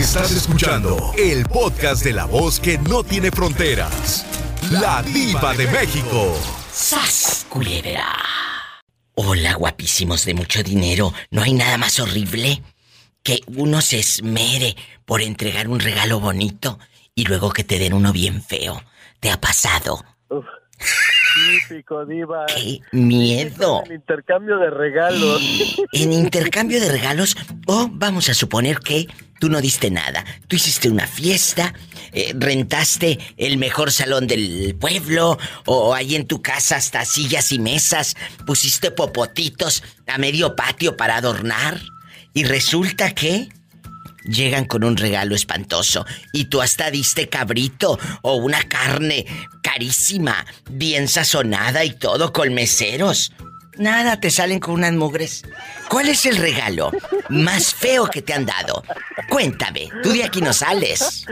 Estás escuchando el podcast de la voz que no tiene fronteras. La diva de México. ¡Sas, culebra! Hola, guapísimos de mucho dinero. ¿No hay nada más horrible que uno se esmere por entregar un regalo bonito y luego que te den uno bien feo? ¿Te ha pasado? Típico, diva. ¡Qué miedo! El intercambio de regalos. En intercambio de regalos, o vamos a suponer que tú no diste nada. Tú hiciste una fiesta, eh, rentaste el mejor salón del pueblo, o ahí en tu casa hasta sillas y mesas, pusiste popotitos a medio patio para adornar. Y resulta que llegan con un regalo espantoso y tú hasta diste cabrito o una carne carísima, bien sazonada y todo con meseros. Nada, te salen con unas mugres. ¿Cuál es el regalo más feo que te han dado? Cuéntame, tú de aquí no sales.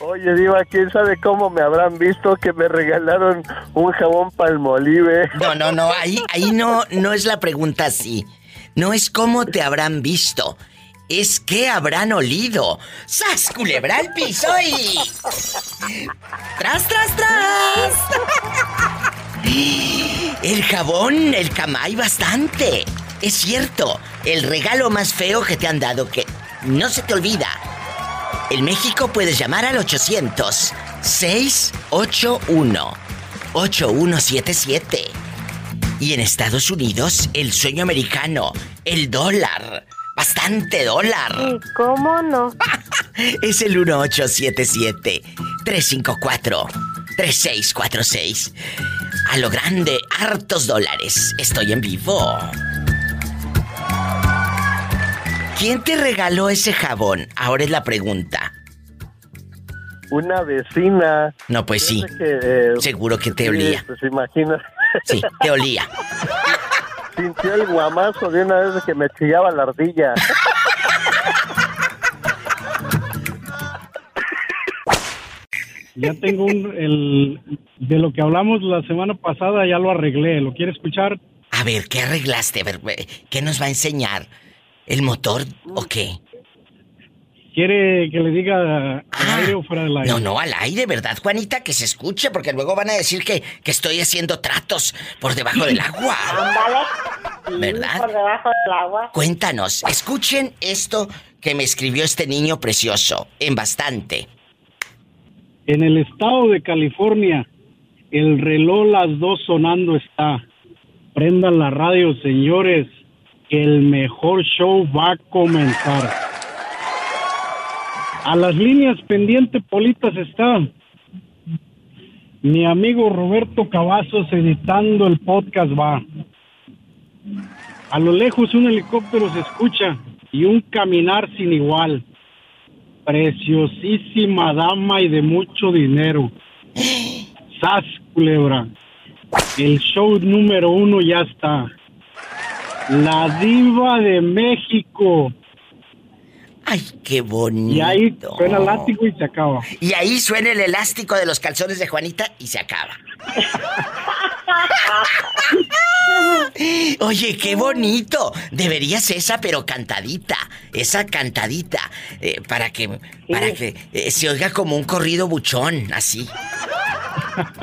Oye, Diva, quién sabe cómo me habrán visto que me regalaron un jabón palmolive. No, no, no, ahí, ahí no, no es la pregunta así. No es cómo te habrán visto es que habrán olido. ¡Sas, culebra al piso y... ¡Tras, tras, tras! El jabón, el camay bastante. Es cierto, el regalo más feo que te han dado que no se te olvida. En México puedes llamar al 800 681 8177. Y en Estados Unidos, el sueño americano, el dólar Bastante dólar. cómo no? es el 1877-354-3646. A lo grande, hartos dólares. Estoy en vivo. ¿Quién te regaló ese jabón? Ahora es la pregunta. Una vecina. No, pues sí. Eh, Seguro que te olía. Pues imagina. Sí, te olía. sintió el guamazo de una vez que me chillaba la ardilla. Ya tengo un, el, de lo que hablamos la semana pasada, ya lo arreglé. ¿Lo quiere escuchar? A ver, ¿qué arreglaste? A ver, ¿qué nos va a enseñar? ¿El motor o qué? ¿Quiere que le diga al ah, aire o fuera del aire? No, no, al aire, ¿verdad, Juanita? Que se escuche, porque luego van a decir que, que estoy haciendo tratos por debajo del agua. Ándale. ¿Verdad? Por debajo del agua. Cuéntanos, escuchen esto que me escribió este niño precioso, en bastante. En el estado de California, el reloj las dos sonando está. Prendan la radio, señores, que el mejor show va a comenzar. A las líneas pendientes politas está mi amigo Roberto Cavazos editando el podcast va. A lo lejos un helicóptero se escucha y un caminar sin igual. Preciosísima dama y de mucho dinero. Sas, culebra. El show número uno ya está. La diva de México Ay, qué bonito. Y ahí suena el elástico y se acaba. Y ahí suena el elástico de los calzones de Juanita y se acaba. Oye, qué bonito. Deberías esa, pero cantadita. Esa cantadita. Eh, para que, para que eh, se oiga como un corrido buchón, así.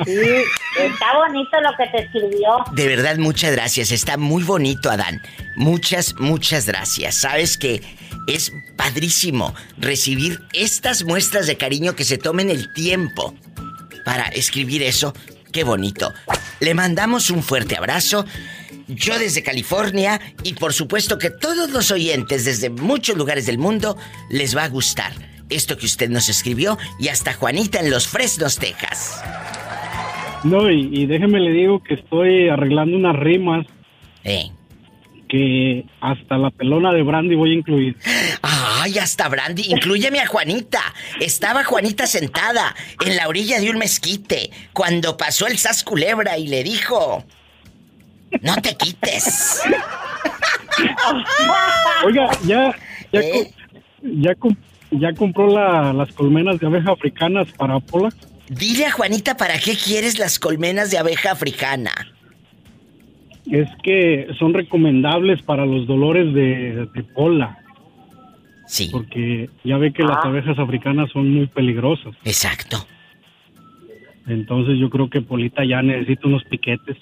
Sí, está bonito lo que te escribió. De verdad, muchas gracias. Está muy bonito, Adán. Muchas, muchas gracias. Sabes que es padrísimo recibir estas muestras de cariño que se tomen el tiempo para escribir eso. Qué bonito. Le mandamos un fuerte abrazo. Yo desde California y por supuesto que todos los oyentes desde muchos lugares del mundo les va a gustar esto que usted nos escribió y hasta Juanita en Los Fresnos, Texas. No, y, déjeme le digo que estoy arreglando unas rimas. Eh que hasta la pelona de Brandy voy a incluir. Ay, hasta Brandy. Incluyeme a Juanita. Estaba Juanita sentada en la orilla de un mezquite cuando pasó el sas culebra y le dijo: No te quites. Oiga, ya, ya, ¿Eh? ya, compró las colmenas de abeja africanas para Pola. Dile a Juanita para qué quieres las colmenas de abeja africana es que son recomendables para los dolores de, de pola. Sí. Porque ya ve que las Ah. abejas africanas son muy peligrosas. Exacto. Entonces yo creo que Polita ya necesita unos piquetes.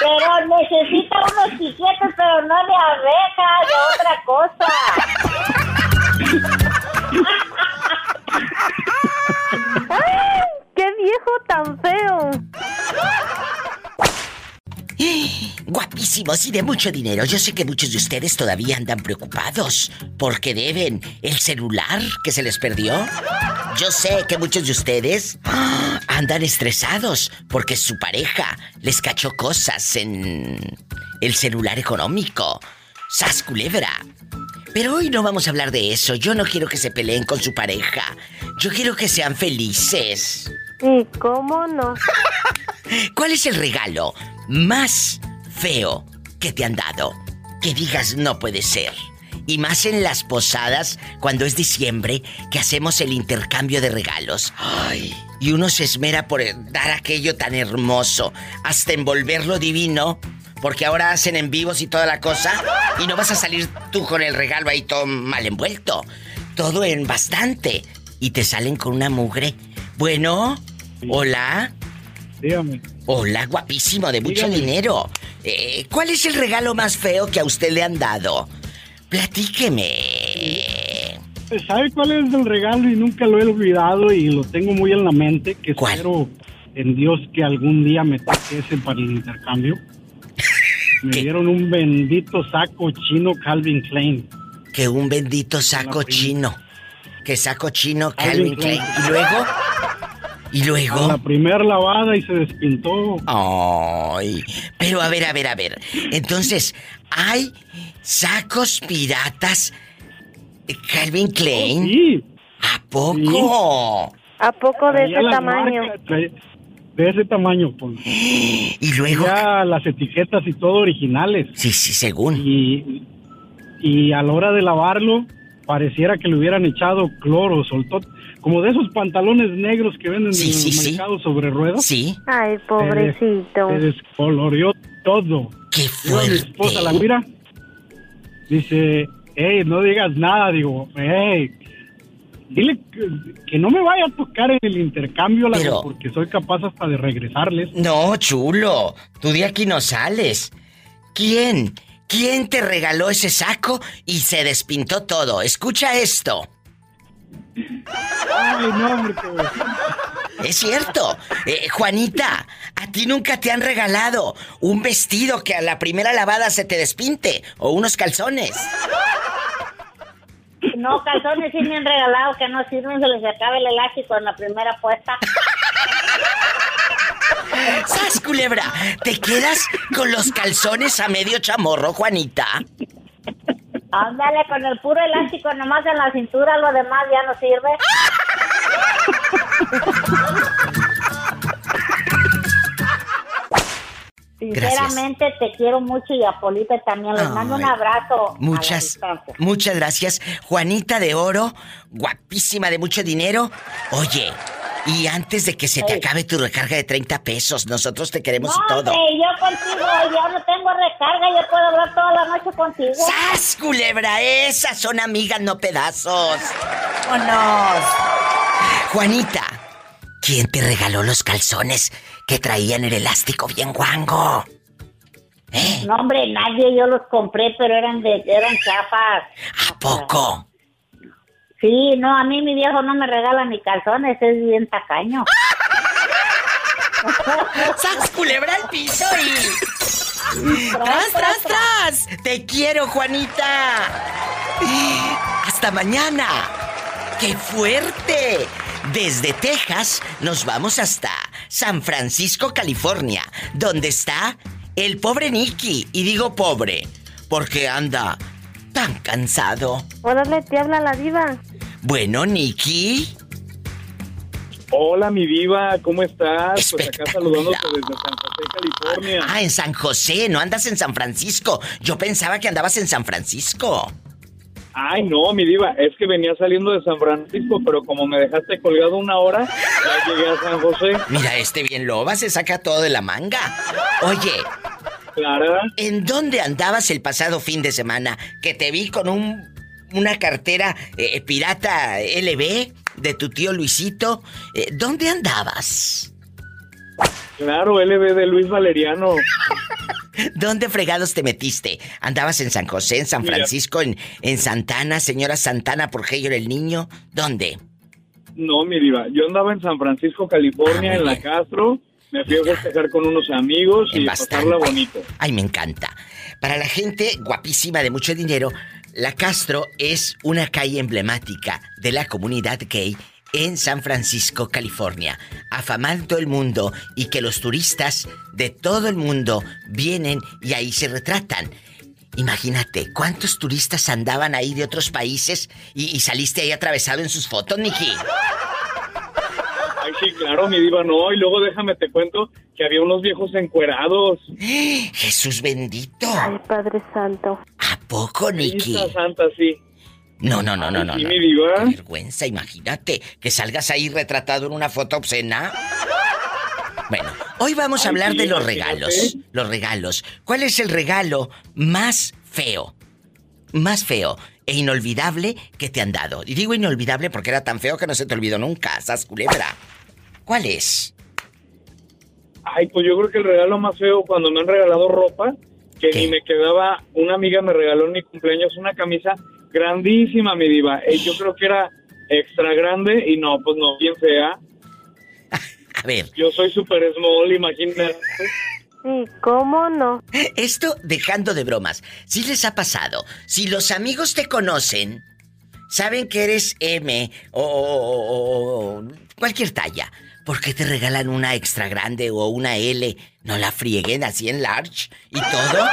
Pero necesita unos piquetes, pero no de abeja, de otra cosa. ¡Qué viejo tan feo! Guapísimos y de mucho dinero. Yo sé que muchos de ustedes todavía andan preocupados porque deben el celular que se les perdió. Yo sé que muchos de ustedes andan estresados porque su pareja les cachó cosas en el celular económico. ¡Sas culebra! Pero hoy no vamos a hablar de eso. Yo no quiero que se peleen con su pareja. Yo quiero que sean felices. ¿Y cómo no? ¿Cuál es el regalo más feo que te han dado? Que digas no puede ser. Y más en las posadas, cuando es diciembre, que hacemos el intercambio de regalos. Ay, y uno se esmera por dar aquello tan hermoso, hasta envolverlo divino, porque ahora hacen en vivos y toda la cosa, y no vas a salir tú con el regalo ahí todo mal envuelto. Todo en bastante. Y te salen con una mugre. Bueno, hola. Dígame. Hola, guapísimo, de mucho Dígame. dinero. Eh, ¿Cuál es el regalo más feo que a usted le han dado? Platíqueme. ¿Sabe cuál es el regalo y nunca lo he olvidado y lo tengo muy en la mente? Que ¿Cuál? espero en Dios que algún día me toque ese para el intercambio. Me ¿Qué? dieron un bendito saco chino Calvin Klein. Que un bendito saco chino. Que saco chino Calvin Calvin Klein. Klein. ¿Y luego? ¿Y A luego? la primer lavada y se despintó. Ay, pero a ver, a ver, a ver. Entonces, ¿hay sacos piratas Calvin Klein? Sí. ¿A poco? ¿A poco de ese tamaño? De ese tamaño, pues. Y luego... Ya las etiquetas y todo originales. Sí, sí, según. Y, y a la hora de lavarlo, pareciera que le hubieran echado cloro, soltó. Como de esos pantalones negros que venden Sí, en sí, mercado sobre ruedas. Sí. Ay, Se pobrecito. des- Se descoloreó todo. ¡Qué Yo a mi esposa la fuerte! mira. Dice, hey, no digas nada. Digo, hey, dile que, que no me vaya a tocar en el intercambio, la Pero- porque soy capaz hasta de regresarles. No, chulo. Tú de aquí no sales. ¿Quién? ¿Quién te regaló ese saco y se despintó todo? Escucha esto. Ay, no, hombre, que- Es cierto. Eh, Juanita, a ti nunca te han regalado un vestido que a la primera lavada se te despinte o unos calzones. No, calzones sí me han regalado que no sirven, se les acaba el elástico en la primera puesta. ¡Sas, culebra! ¿Te quedas con los calzones a medio chamorro, Juanita? Ándale, con el puro elástico nomás en la cintura, lo demás ya no sirve. Sinceramente te quiero mucho y a Polita también. Les mando un abrazo. a la Muchas, muchas gracias. Juanita de Oro, guapísima de mucho dinero. Oye, y antes de que se te acabe tu recarga de 30 pesos, nosotros te queremos No, y todo. hombre, yo contigo, yo no tengo recarga, yo puedo hablar toda la noche contigo. ¡Sas, culebra! Esas son amigas, no pedazos. ¡Vámonos! Juanita, ¿quién te regaló los calzones que traían el elástico bien guango? ¿Eh? No, hombre, nadie, yo los compré, pero eran de, eran chafas. ¿A poco? Sí, no, a mí mi viejo no me regala ni calzones, es bien tacaño. ¡Sas, culebra al piso y... ¡Tras, tras, tras! ¡Te quiero, Juanita! ¡Hasta mañana! ¡Qué fuerte! Desde Texas nos vamos hasta San Francisco, California, donde está el pobre Nicky. Y digo pobre, porque anda tan cansado. Órale, te habla la diva. Bueno, Nicky. Hola, mi diva, ¿cómo estás? Pues acá Espectacular. saludándote desde San José, California. Ah, en San José, no andas en San Francisco. Yo pensaba que andabas en San Francisco. Ay, no, mi diva, es que venía saliendo de San Francisco, pero como me dejaste colgado una hora, ya llegué a San José. Mira, este bien loba se saca todo de la manga. Oye, Clara. ¿En dónde andabas el pasado fin de semana? Que te vi con un una cartera eh, pirata LB de tu tío Luisito. Eh, ¿Dónde andabas? Claro, LB de Luis Valeriano. ¿Dónde fregados te metiste? ¿Andabas en San José, en San. Francisco, en, en Santana, señora Santana, por qué yo era el niño? ¿Dónde? No, mi diva. Yo andaba en San Francisco, California, Ah, en la. Castro. Me fui a festejar con unos amigos En y bastante. pasarla bonito. Ay, me encanta. Para la gente guapísima de mucho dinero, La Castro es una calle emblemática de la comunidad gay en San Francisco, California, todo el mundo y que los turistas de todo el mundo vienen y ahí se retratan. Imagínate, ¿cuántos turistas andaban ahí de otros países y, y saliste ahí atravesado en sus fotos, Nicky? Ay, sí, claro, mi diva, no. Y luego déjame te cuento que había unos viejos encuerados. Jesús bendito. Ay, Padre Santo. ¿A poco, Nicky? Lista Santa, sí. No, no, no, no, no. Sí, no. mi diva. Qué vergüenza, imagínate que salgas ahí retratado en una foto obscena. Bueno, hoy vamos a hablar de los regalos. Los regalos. ¿Cuál es el regalo más feo? Más feo e inolvidable que te han dado. Y digo inolvidable porque era tan feo que no se te olvidó nunca, sas culebra. ¿Cuál es? Ay, pues yo creo que el regalo más feo cuando me han regalado ropa, que ¿Qué? ni me quedaba, una amiga me regaló en mi cumpleaños una camisa grandísima, mi diva. Eh, yo creo que era extra grande y no, pues no, bien fea. A ver, Yo soy super small, imagínate. Sí, ¿cómo no? Esto dejando de bromas. Si les ha pasado, si los amigos te conocen, saben que eres M o, o- o- o cualquier talla, ¿por qué te regalan una extra grande o una L? No la frieguen así en large y todo.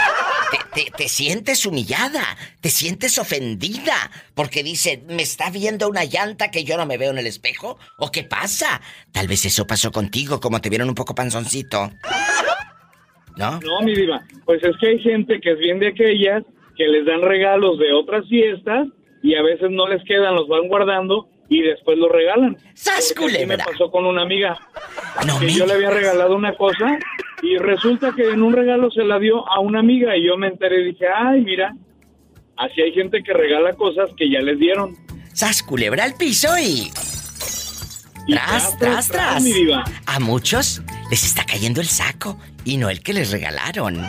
Te, te- te sientes humillada, te sientes ofendida, porque dice, ¿me está viendo una llanta que yo no me veo en el espejo? ¿O qué pasa? Tal vez eso pasó contigo, como te vieron un poco panzoncito. ¿No? No, mi diva, pues es que hay gente que es bien de aquellas que les dan regalos de otras fiestas y a veces no les quedan, los van guardando y después los regalan. ¡Sas, así me culebra! pasó con una amiga No que me yo le había regalado una cosa y resulta que en un regalo se la dio a una amiga y yo me enteré y dije, ay, mira, así hay gente que regala cosas que ya les dieron. ¡Sas culebra al piso y... Y Tras, tras, tras. mi diva. A muchos les está cayendo el saco y no el que les regalaron.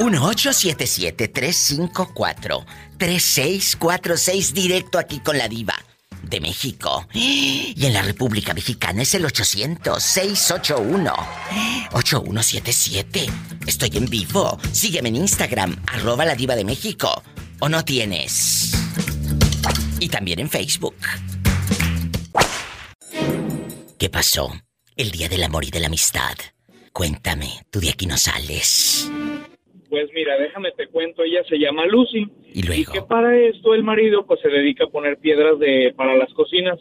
1877-354-3646 directo aquí con la diva de México. Y en la República Mexicana es el 800-681-8177. Estoy en vivo. Sígueme en Instagram, arroba la diva de México. ¿O no tienes? Y también en Facebook. ¿Qué pasó? El día del amor y de la amistad. Cuéntame, tú de aquí no sales. Pues mira, déjame te cuento, ella se llama Lucy. Y luego. que para esto el marido pues se dedica a poner piedras de para las cocinas.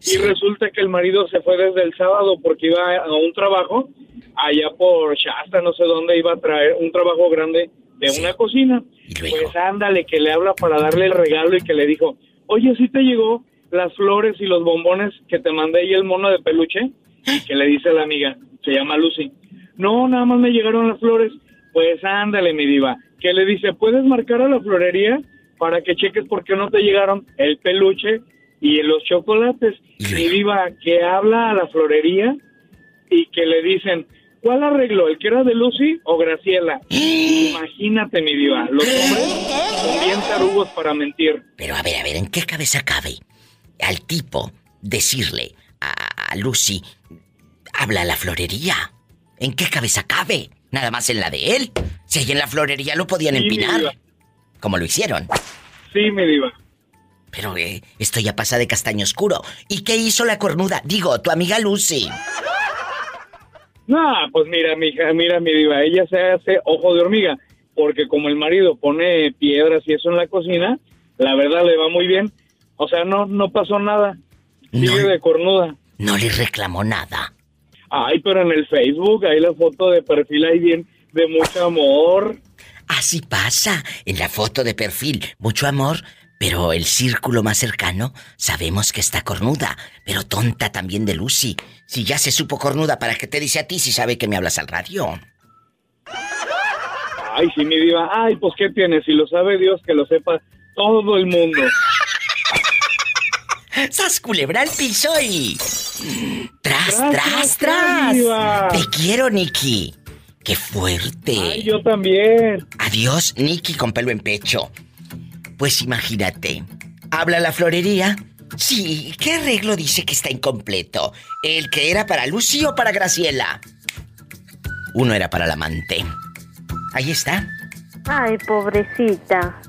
Sí. Y resulta que el marido se fue desde el sábado porque iba a un trabajo allá por Shasta, no sé dónde, iba a traer un trabajo grande de Sí. una cocina. Y luego. Pues ándale, que le habla para darle el regalo y que le dijo, oye, ¿sí te llegó las flores y los bombones que te mandé y el mono de peluche? Y que le dice la amiga, se llama Lucy. No, nada más me llegaron las flores. Pues ándale, mi diva. Que le dice, ¿puedes marcar a la florería para que cheques por qué no te llegaron el peluche y los chocolates? Mi diva, que habla a la florería y que le dicen, ¿cuál arregló? ¿El que era de Lucy o Graciela? Imagínate, mi diva, los hombres son bien tarugos para mentir. Pero a ver, a ver, ¿en qué cabeza cabe al tipo decirle a, a Lucy, habla a la florería? ¿En qué cabeza cabe? Nada más en la de él. Si ahí en la florería lo podían Sí, empinar. Como lo hicieron. Sí, mi diva. Pero eh, esto ya pasa de castaño oscuro. ¿Y qué hizo la cornuda? Digo, tu amiga Lucy. No, pues mira, mi hija, mira, mi diva, ella se hace ojo de hormiga, porque como el marido pone piedras y eso en la cocina, la verdad le va muy bien. O sea, no, no pasó nada. Sigue No. de cornuda. No le reclamó nada. Ay, pero en el Facebook, ahí la foto de perfil ahí bien, de mucho amor. Así pasa en la foto de perfil. Mucho amor, pero el círculo más cercano sabemos que está cornuda. Pero tonta también de Lucy. Si ya se supo cornuda, ¿para qué te dice a ti si sabe que me hablas al radio? Ay, sí, mi diva. Ay, pues ¿qué tienes? Si lo sabe Dios, que lo sepa todo el mundo. ¡Sas culebra al piso y... ¡Tras, Tras, tras. Te quiero, Nicky. ¡Qué fuerte! Ay, yo también. Adiós, Nicky con pelo en pecho. Pues imagínate. ¿Habla la florería? Sí, ¿qué arreglo dice que está incompleto? ¿El que era para Lucy o para Graciela? Uno era para la amante. Ahí está. Ay, pobrecita.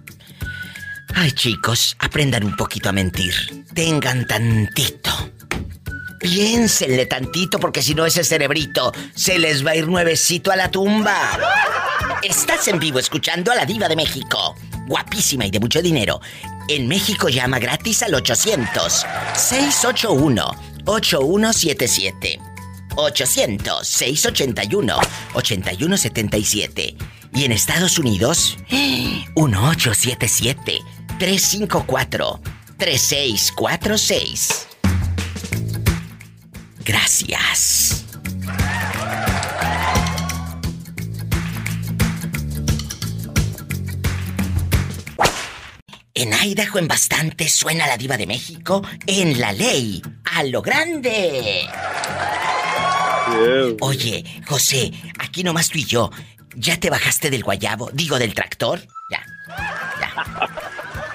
Ay, chicos, aprendan un poquito a mentir. Tengan tantito. Piénsenle tantito porque si no ese cerebrito se les va a ir nuevecito a la tumba. Estás en vivo escuchando a la diva de México. Guapísima y de mucho dinero. En México llama gratis al 800-681-8177. 800-681-8177. Y en Estados Unidos, 1877-354-3646. Gracias. En Idaho en bastante suena la diva de México en la ley a lo grande. Oye, José, aquí nomás tú y yo. ¿Ya te bajaste del guayabo? Digo, del tractor. Ya. Ya.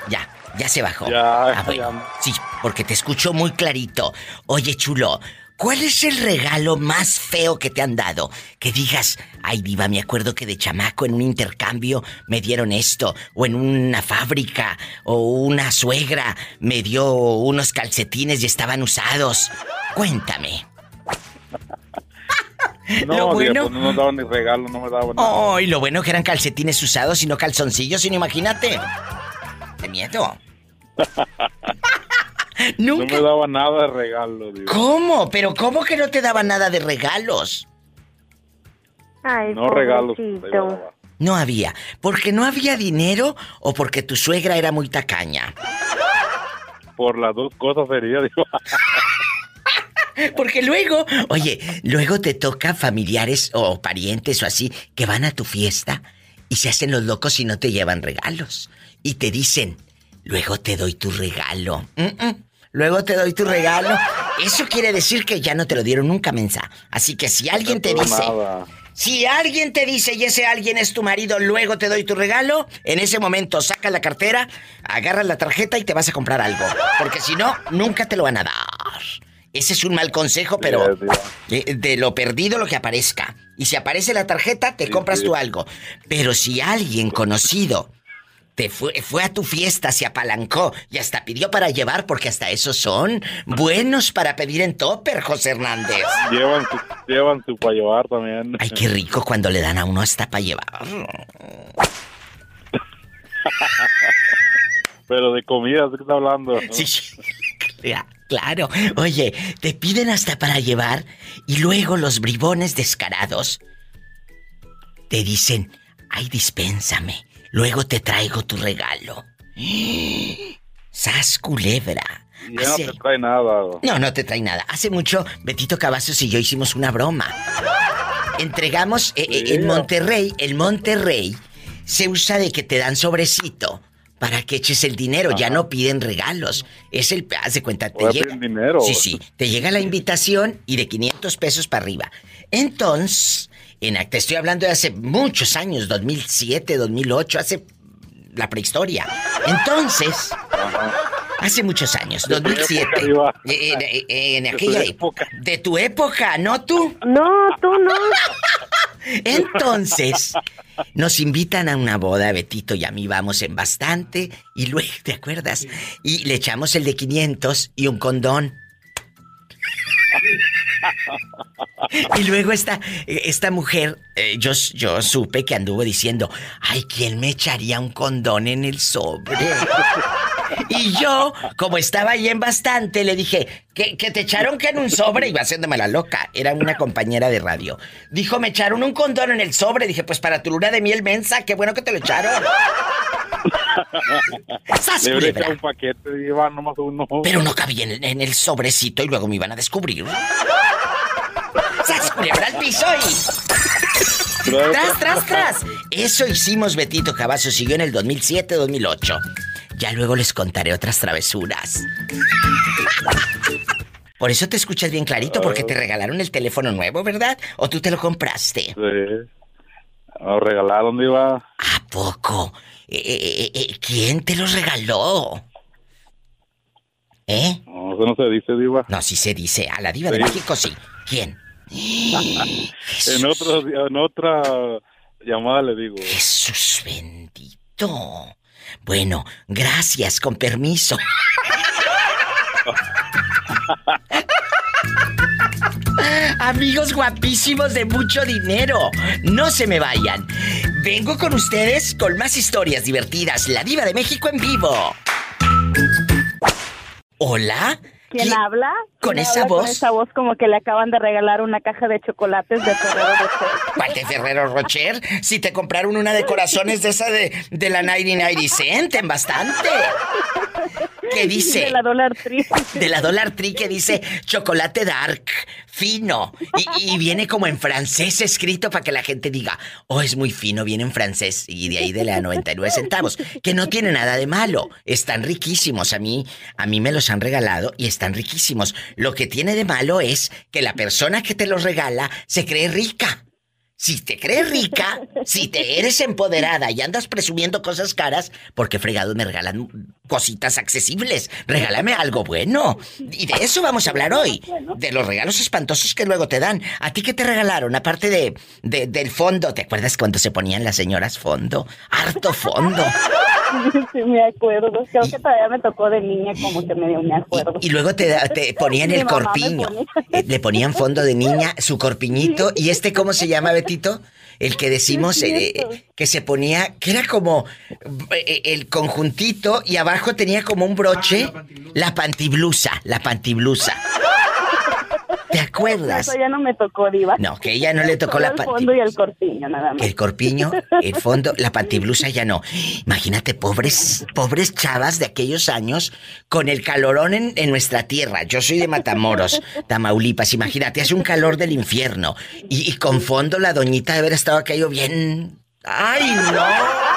Ya. Ya se bajó. Ya, Ah, bueno. ya. Sí, porque te escucho muy clarito. Oye, chulo, ¿cuál es el regalo más feo que te han dado? Que digas, ay, diva, me acuerdo que de chamaco en un intercambio me dieron esto, o en una fábrica, o una suegra me dio unos calcetines y estaban usados. Cuéntame. No, Lo bueno- pues no nos daban ni regalo, no me daban nada. Ay, lo bueno que eran calcetines usados y no calzoncillos, sino imagínate. De miedo. No Nunca. me daban nada de regalo, digo. ¿Cómo? ¿Pero cómo que no te daban nada de regalos? Ay, No regalos. No había. ¿Porque no había dinero o porque tu suegra era muy tacaña? Por las dos cosas sería, digo. Porque luego, oye, luego te toca familiares o parientes o así que van a tu fiesta y se hacen los locos y no te llevan regalos. Y te dicen, luego te doy tu regalo. Mm, mm, Luego te doy tu regalo. Eso quiere decir que ya no te lo dieron nunca, mensa. Así que si alguien te dice, si alguien te dice y ese alguien es tu marido, luego te doy tu regalo, en ese momento saca la cartera, agarras la tarjeta y te vas a comprar algo. Porque si no, nunca te lo van a dar. Ese es un mal consejo, pero eh, de lo perdido lo que aparezca. Y si aparece la tarjeta, te Sí, compras sí. tú algo. Pero si alguien conocido te fue, fue a tu fiesta, se apalancó y hasta pidió para llevar, porque hasta esos son buenos para pedir en topper, José Hernández. Llevan su, llevan su para llevar también. Ay, qué rico cuando le dan a uno hasta para llevar. Pero de comida, ¿de qué está hablando? Sí, sí. Cla- Claro. Oye, te piden hasta para llevar y luego los bribones descarados te dicen, ay, dispénsame, luego te traigo tu regalo. ¡Sas culebra! No te trae nada. No, no te trae nada. Hace mucho, Betito Cavazos y yo hicimos una broma. Entregamos eh, eh, en Monterrey, el Monterrey se usa de que te dan sobrecito para que eches el dinero, ya no piden regalos. Es el, haz de cuenta, te llega. dinero. Sí, sí, te llega la invitación y de 500 pesos para arriba. Entonces, en, te estoy hablando de hace muchos años, 2007, 2008, hace la prehistoria. Entonces, hace muchos años, De tu 2007. época, Diva. Eh, En, en- en De tu aquella época. De tu época, ¿no tú? No, tú no. Entonces, nos invitan a una boda, Betito y a mí vamos en bastante, y luego, ¿te acuerdas? Y le echamos el de 500 y un condón. Y luego esta, esta mujer, eh, yo, yo supe que anduvo diciendo, ay, ¿quién me echaría un condón en el sobre? Y yo, como estaba ahí en bastante, le dije, que, que te echaron que en un sobre, iba haciéndome la loca, era una compañera de radio. Dijo, me echaron un condón en el sobre, dije, pues para tu luna de miel mensa, qué bueno que te lo echaron. ¡Sas, culebra! un paquete, Diva, nomás uno. Pero no cabía en, en el sobrecito y luego me iban a descubrir. ¡Sas, culebra al piso y... Tras, tras, tras. Eso hicimos Betito Cavazos y yo en el 2007-2008. Ya luego les contaré otras travesuras. Por eso te escuchas bien clarito, porque te regalaron el teléfono nuevo, ¿verdad? ¿O tú te lo compraste? Sí. Lo regalaron, Diva. ¿A poco? Eh, eh, eh, ¿Quién te lo regaló? ¿Eh? No, eso no se dice, Diva. No, sí se dice. A la diva de. México sí. ¿Quién? En, otra llamada le digo. Jesús bendito. Bueno, gracias, con permiso. Amigos guapísimos de mucho dinero, no se me vayan. Vengo con ustedes con más historias divertidas. La diva de México en vivo. Hola. ¿Quién habla? ¿Con ¿Quién esa voz? Con esa voz como que le acaban de regalar una caja de chocolates de Ferrero Rocher. ¿Cuál de Ferrero Rocher? Si te compraron una de corazones de esa de, de la 99 cent, en bastante. ¿Qué dice? De la Dollar Tree. De la Dollar Tree que dice chocolate dark, fino. Y, viene como en francés escrito para que la gente diga, oh, es muy fino, viene en francés. Y de ahí de la 99 centavos. Que no tiene nada de malo. Están riquísimos. A mí, a mí me los han regalado y están riquísimos. Lo que tiene de malo es que la persona que te los regala se cree rica. Si te crees rica, si te eres empoderada y andas presumiendo cosas caras, porque fregados me regalan cositas accesibles. Regálame algo bueno. Y de eso vamos a hablar hoy. De los regalos espantosos que luego te dan. ¿A ti qué te regalaron? Aparte de, de- del fondo. ¿Te acuerdas cuando se ponían las señoras fondo? Harto fondo. Sí, me acuerdo. Creo que todavía me tocó de niña como que medio me acuerdo. Y luego te, ponían el corpiño. ponía. Eh, Le ponían fondo de niña, su corpiñito. ¿Y este cómo se llama, Betito? El que decimos eh, que se ponía, que era como eh, el conjuntito y abajo tenía como un broche. la pantiblusa, la pantiblusa. ¿Te acuerdas? Eso ya no me tocó, Diva. No, que ella no le tocó Solo la el fondo y el corpiño, nada más. el corpiño, el fondo, la pantiblusa ya no. Imagínate, pobres, pobres chavas de aquellos años con el calorón en, en nuestra tierra. Yo soy de Matamoros, Tamaulipas. Imagínate, hace un calor del infierno. Y, y con fondo la doñita de haber estado aquello bien. ¡Ay, no!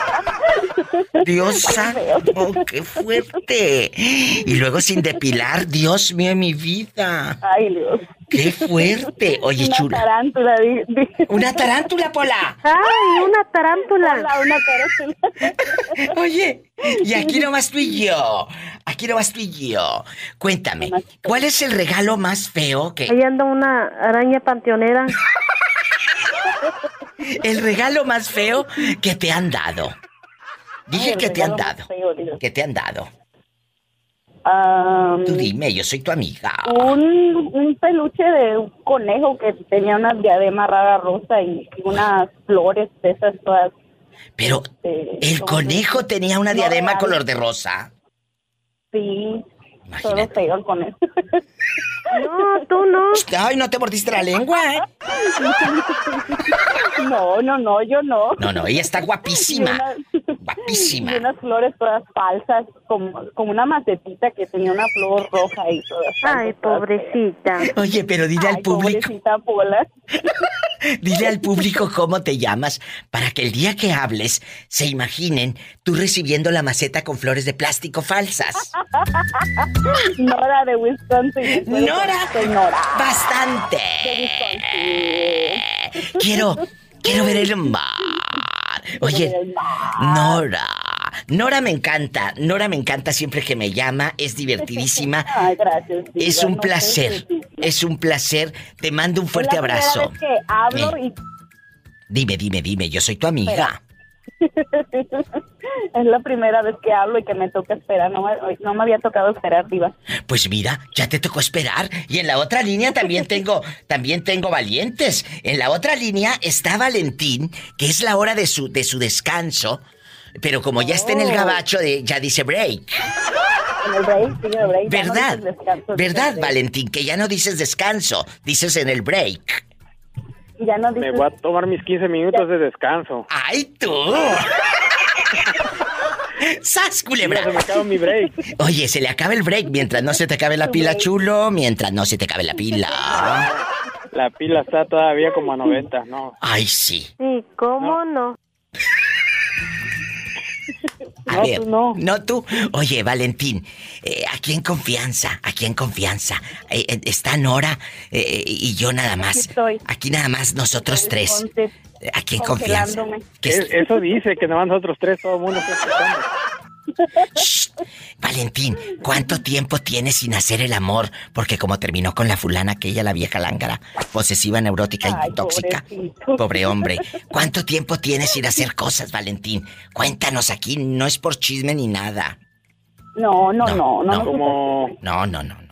Dios santo, qué fuerte. Y luego sin depilar, Dios mío, mi vida. Ay, Dios. Qué fuerte. Oye, Una chula. tarántula. di- di- Una tarántula, Pola. ¡Ay, una tarántula! Hola, una tarántula. Oye, y aquí nomás tú y yo. Aquí nomás tú y yo. Cuéntame, ¿cuál es el regalo más feo que... Ahí anda una araña panteonera. El regalo más feo que te han dado? Dije Ay, que te han dado. Que te han dado. Tú dime, yo soy tu amiga. un, un peluche de un conejo que tenía una diadema rara rosa y unas flores de esas todas. Pero eh, el conejo tenía una diadema color de rosa. Sí, todo Imagínate. feo el conejo. no, tú no. Ay, no te mordiste la lengua, ¿eh? No, no, no, yo no. No, no, ella está guapísima. Guapísima. Y unas flores todas falsas, como, como una macetita que tenía una flor roja y todas. Ay, pobrecita. Oye, pero dile al Ay, público, pobrecita Pola. dile al público cómo te llamas para que el día que hables se imaginen tú recibiendo la maceta con flores de plástico falsas. Nora de Wisconsin. Nora. Soy Nora. Bastante. De Wisconsin. Quiero, quiero ver el mar. Oye, el mar. Nora. Nora me encanta. Nora me encanta siempre que me llama. Es divertidísima. Ay, gracias. Es un no sé placer. Es un placer. Te mando un fuerte la abrazo. vez que hablo Eh. y Dime, dime, dime. Yo soy tu amiga. es la primera vez que hablo y que me toca esperar. No, me- no me había tocado esperar, Diva. Pues mira, ya te tocó esperar. Y en la otra línea también tengo, también tengo valientes. En la otra línea está Valentín, que es la hora de su, de su descanso. Pero como ya está en el Oh. gabacho, de, ya dice break. En el break, sí, en el break. ya no ¿Verdad? ¿Verdad. Valentín? Que ya no dices descanso, dices en el break. Ya no Me voy a tomar mis 15 minutos de descanso. ¡Ay, tú! ¡Sas, culebra! Ya se me acaba mi break. Oye, se le acaba el break mientras no se te acabe la pila, chulo. Mientras no se te acabe la pila. la pila está todavía como a 90, ¿no? Ay, sí. Sí, ¿cómo no? A No, ver, tú no. no tú. Oye, Valentín, eh, aquí en confianza, aquí en confianza. Eh, eh, está Nora eh, y yo nada más. Aquí estoy. Aquí nada más nosotros tres. Eh, Aquí en confianza. es- eso dice que nada más nosotros tres, todo el mundo está escuchando. Shh. Valentín, ¿cuánto tiempo tienes sin hacer el amor? Porque como terminó con la fulana aquella, la vieja lángara, posesiva, neurótica y Ay, tóxica. pobrecito. Pobre hombre. ¿Cuánto tiempo tienes sin hacer cosas, Valentín? Cuéntanos aquí, no es por chisme ni nada. No, no, No, no, no. no. no. Como, No, no, no, no.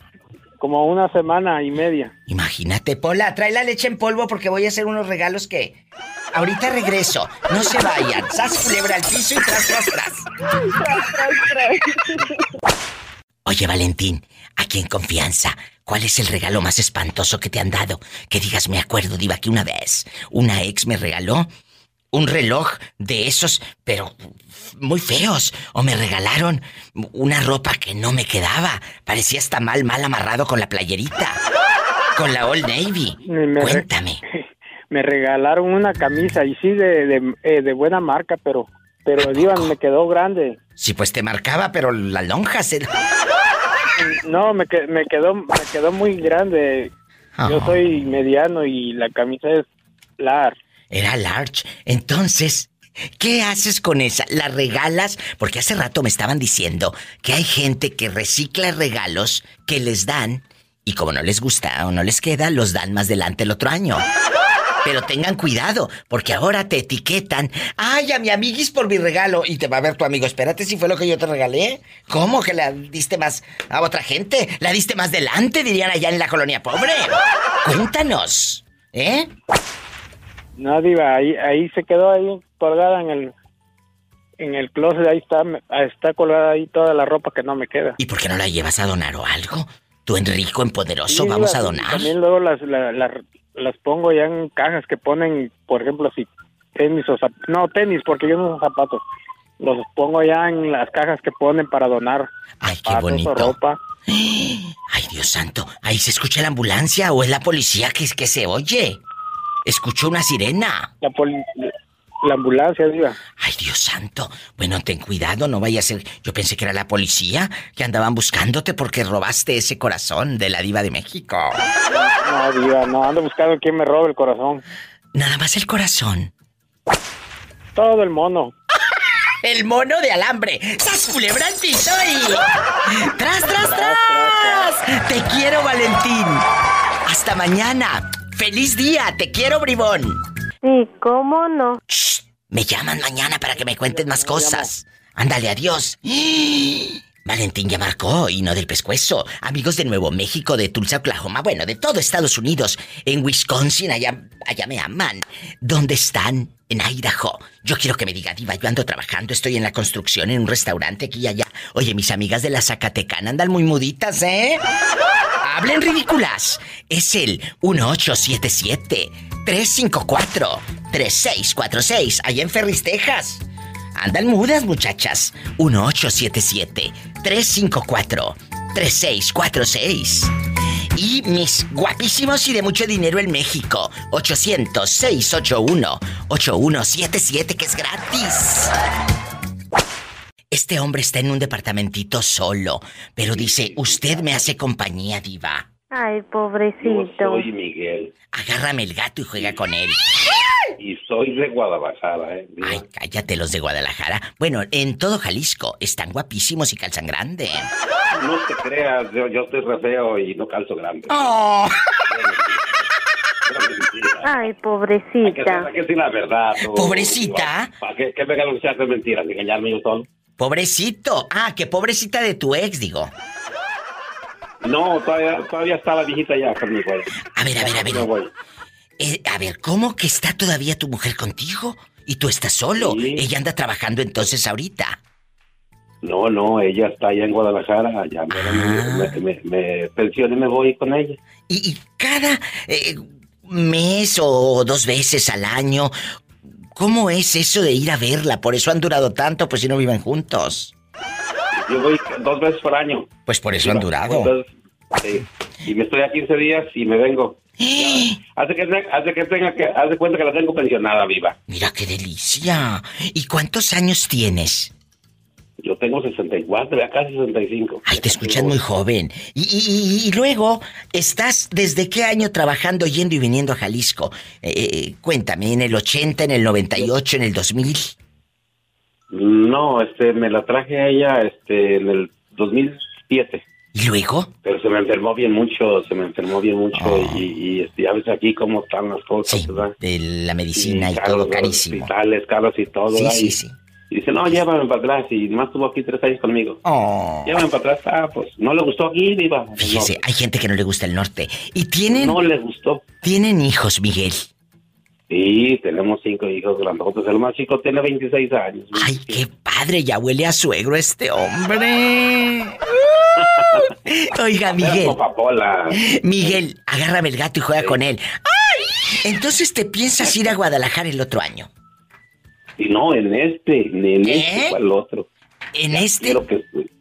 Como una semana y media. Imagínate, Pola, trae la leche en polvo porque voy a hacer unos regalos que... Ahorita regreso. No se vayan. Sas culebra al piso y tras, tras, tras. Oye, Valentín, aquí en confianza, ¿cuál es el regalo más espantoso que te han dado? Que digas, me acuerdo, Diva, que una vez una ex me regaló un reloj de esos, pero muy feos. O me regalaron una ropa que no me quedaba. Parecía hasta mal, mal amarrado con la playerita. Con la Old Navy. Me- re- Cuéntame. Me regalaron una camisa y sí de, de, eh, de buena marca, pero pero diva, me quedó grande. Sí, pues te marcaba, pero la lonja se... No, me, que- me quedó me quedó muy grande. Yo Ah. soy mediano y la camisa es large. Era large. Entonces, ¿qué haces con esa? ¿La regalas? Porque hace rato me estaban diciendo que hay gente que recicla regalos que les dan y como no les gusta o no les queda, los dan más adelante el otro año. Pero tengan cuidado, porque ahora te etiquetan. ¡Ay, a mi amiguis por mi regalo! Y te va a ver tu amigo. Espérate si fue lo que yo te regalé. ¿Cómo que la diste más a otra gente? ¿La diste más delante? Dirían allá en la colonia pobre. Cuéntanos. ¿Eh? No, diva, ahí, ahí se quedó ahí colgada en el en el closet, ahí está, está colgada ahí toda la ropa que no me queda. ¿Y por qué no la llevas a donar o algo? Tú en rico, en poderoso, Sí, vamos diva, a donar. También luego las, la- la- las pongo ya en cajas que ponen, por ejemplo, si tenis o zap- no tenis, porque yo no uso zapatos. Los pongo ya en las cajas que ponen para donar. Ay, qué zapatos bonito. ropa. Ay, Dios santo. Ahí se escucha la ambulancia o es la policía que, que se oye. Escucho una sirena. La, poli- la ambulancia, diva. Ay, Dios santo. Bueno, ten cuidado, no vaya a ser. Yo pensé que era la policía que andaban buscándote porque robaste ese corazón de la diva de México. No, diva, no, ando buscando quién me robe el corazón. Nada más el corazón. Todo el mono. El mono de alambre. ¡Sas culebra al piso y... ¡Tras, tras, tras! Te quiero, Valentín. Hasta mañana. ¡Feliz día! Te quiero, bribón. Sí, ¿cómo no? Me llaman mañana para que me cuenten más cosas. Ándale, adiós. Valentín ya marcó y no del pescuezo. Amigos de Nuevo México, de Tulsa, Oklahoma, bueno, de todo Estados Unidos. En Wisconsin, allá, allá me aman. ¿Dónde están? En Idaho. Yo quiero que me diga, Diva, yo ando trabajando, estoy en la construcción, en un restaurante aquí y allá. Oye, mis amigas de la Zacatecana andan muy muditas, ¿eh? Hablen ridículas. Es el 1877-354-3646, allá en Ferris, Texas. Andan mudas, muchachas. 1877-354-3646. Y mis guapísimos y de mucho dinero en México. 800-681-8177, que es gratis. Este hombre está en un departamentito solo, pero dice, usted me hace compañía, diva. Ay, pobrecito. Soy Miguel Agárrame el gato y juega con él. y soy de Guadalajara, ¿eh? Ay, cállate los de Guadalajara. Bueno, en todo Jalisco están guapísimos y calzan grande. No te creas, yo, yo estoy re feo y no calzo grande. Oh. Ay, que pobrecita. hay que decir la verdad. tú, Pobrecita. ¿Para qué, qué me ganan si haces mentiras? ¿Engañarme yo solo? Pobrecito. Ah, qué pobrecita de tu ex, digo. No, todavía, todavía está la viejita ya conmigo. A ver, a ver, a ver. Eh, a ver, ¿cómo que está todavía tu mujer contigo? Y tú estás solo. Ella anda trabajando entonces ahorita. No, no, ella está allá en Guadalajara. Ya me, Ah. me, me, me pensioné y me voy con ella. Y, y cada eh, mes o dos veces al año, ¿cómo es eso de ir a verla? Por eso han durado tanto, pues si no viven juntos. Yo voy dos veces por año. Pues por eso han durado. Entonces, sí. Y me estoy a 15 días y me vengo. Hace que, hace que tenga que, hace cuenta que la tengo pensionada viva. Mira qué delicia. ¿Y cuántos años tienes? Yo tengo 64, ya casi 65. Ay, te escuchas muy joven. Y, y- y- y luego, ¿estás desde qué año trabajando, yendo y viniendo a Jalisco? Eh, eh, cuéntame, ¿en el 80, en el 98, en el 2000? No, este, me la traje a ella, este, en el 2007. ¿Y luego? Pero se me enfermó bien mucho, se me enfermó bien mucho Ah. y, y este, ya ves aquí cómo están las cosas, ¿verdad? De la medicina y, caros, todo carísimo. Hospitales, caros y todo. Sí, ¿verdad? sí, Y- sí. Y dice, no, llévame para atrás. Y más estuvo aquí tres años conmigo. Oh. Llévame para atrás. Ah, pues no le gustó aquí, viva. Fíjese, hay gente que no le gusta el norte. ¿Y tienen...? No le gustó. ¿Tienen hijos, Miguel? Sí, tenemos cinco hijos grandotes. El más chico tiene 26 años. Ay, qué padre, ya huele a suegro este hombre. Oiga, Miguel. Miguel, agárrame el gato y juega con él. ¡Ay! Entonces te piensas ir a Guadalajara el otro año. Y no, en este, en ¿Eh? este otro. En este.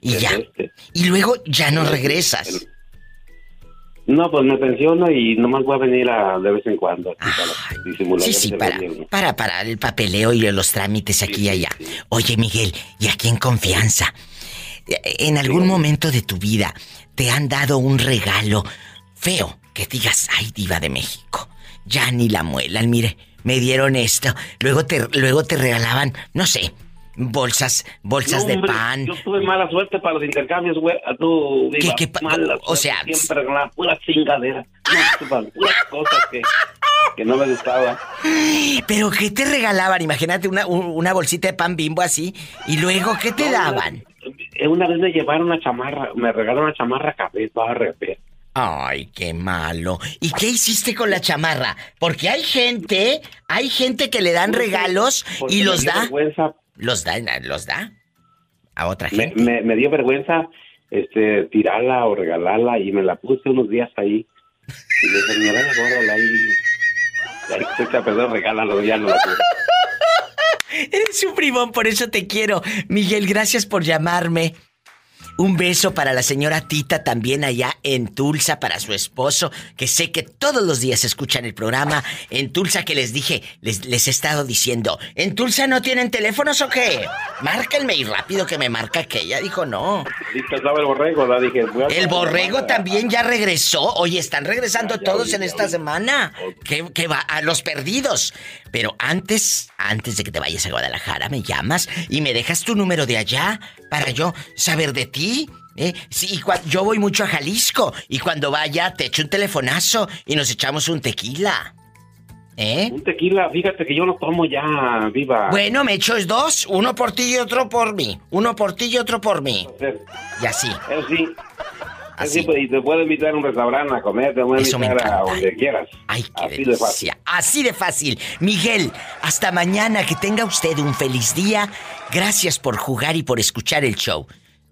Y ya. este. Y luego ya no regresas. No, pues me pensiono y nomás voy a venir a, de vez en cuando. aquí para disimular Sí, sí, para, para, para el papeleo y los trámites aquí y allá. Oye, Miguel, y aquí en confianza, ¿en algún momento de tu vida te han dado un regalo feo que digas, ay, diva de México, ya ni la muelan, mire, me dieron esto, luego te, luego te regalaban, no sé, bolsas, bolsas No, de pan. Yo tuve mala suerte para los intercambios, güey. A tu viva, ¿Qué- qué mala o sea, Siempre con la pura chingadera. Puras cosas que, que no me gustaba. Pero ¿qué te regalaban? Imagínate una, un- una bolsita de pan bimbo así, y luego, ¿qué te daban? Una vez me llevaron una chamarra, me regalaron una chamarra café toda re fea. Ay, qué malo. ¿Y qué hiciste con la chamarra? Porque hay gente, hay gente que le dan regalos Porque y los da. vergüenza, Los da, los da a otra me, gente. me, me dio vergüenza este, tirarla o regalarla y me la puse unos días ahí. Y le dije, mira, guárdala ahí. Ahí se echa a perder, regálalo, ya no la quiero. Eres un bribón, por eso te quiero. Miguel, gracias por llamarme. Un beso para la señora Tita también allá en Tulsa, para su esposo, que sé que todos los días escuchan el programa. En Tulsa que les dije, les, les he estado diciendo, ¿en Tulsa no tienen teléfonos o qué? Márquenme y rápido que me marca que ella dijo no. El borrego, ¿verdad? Dije, El borrego también ya regresó. Oye, están regresando todos en esta semana. Que, que va a los perdidos. Pero antes, antes de que te vayas a Guadalajara, me llamas y me dejas tu número de allá para yo saber de ti. ¿Eh? Sí, y cua- yo voy mucho a Jalisco y cuando vaya te echo un telefonazo y nos echamos un tequila. ¿Eh? Un tequila, fíjate que yo no tomo ya, viva. Bueno, me echo dos, uno por ti y otro por mí. Uno por ti y otro por mí. Y así. Eso sí. Eso sí, pues, y te puedo invitar a un restaurante a comer, te puedo Eso invitar a donde quieras. Ay, qué Así de fácil. Así de fácil. Miguel, hasta mañana. Que tenga usted un feliz día. Gracias por jugar y por escuchar el show.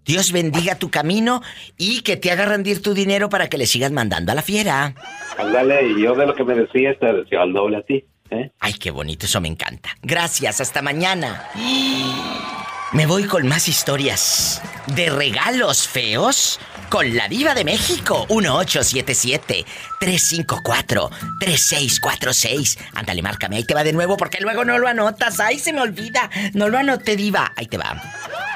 Dios bendiga tu camino y que te haga rendir tu dinero para que le sigas mandando a la fiera. Ándale, y yo de lo que me decías te decía al doble a ti. ¿eh? Ay, qué bonito, eso me encanta. Gracias, hasta mañana. Me voy con más historias de regalos feos con la diva de México. 1877-354-3646. Ándale, márcame, ahí te va de nuevo porque luego no lo anotas. Ay, se me olvida. No lo anoté, diva. Ahí te va.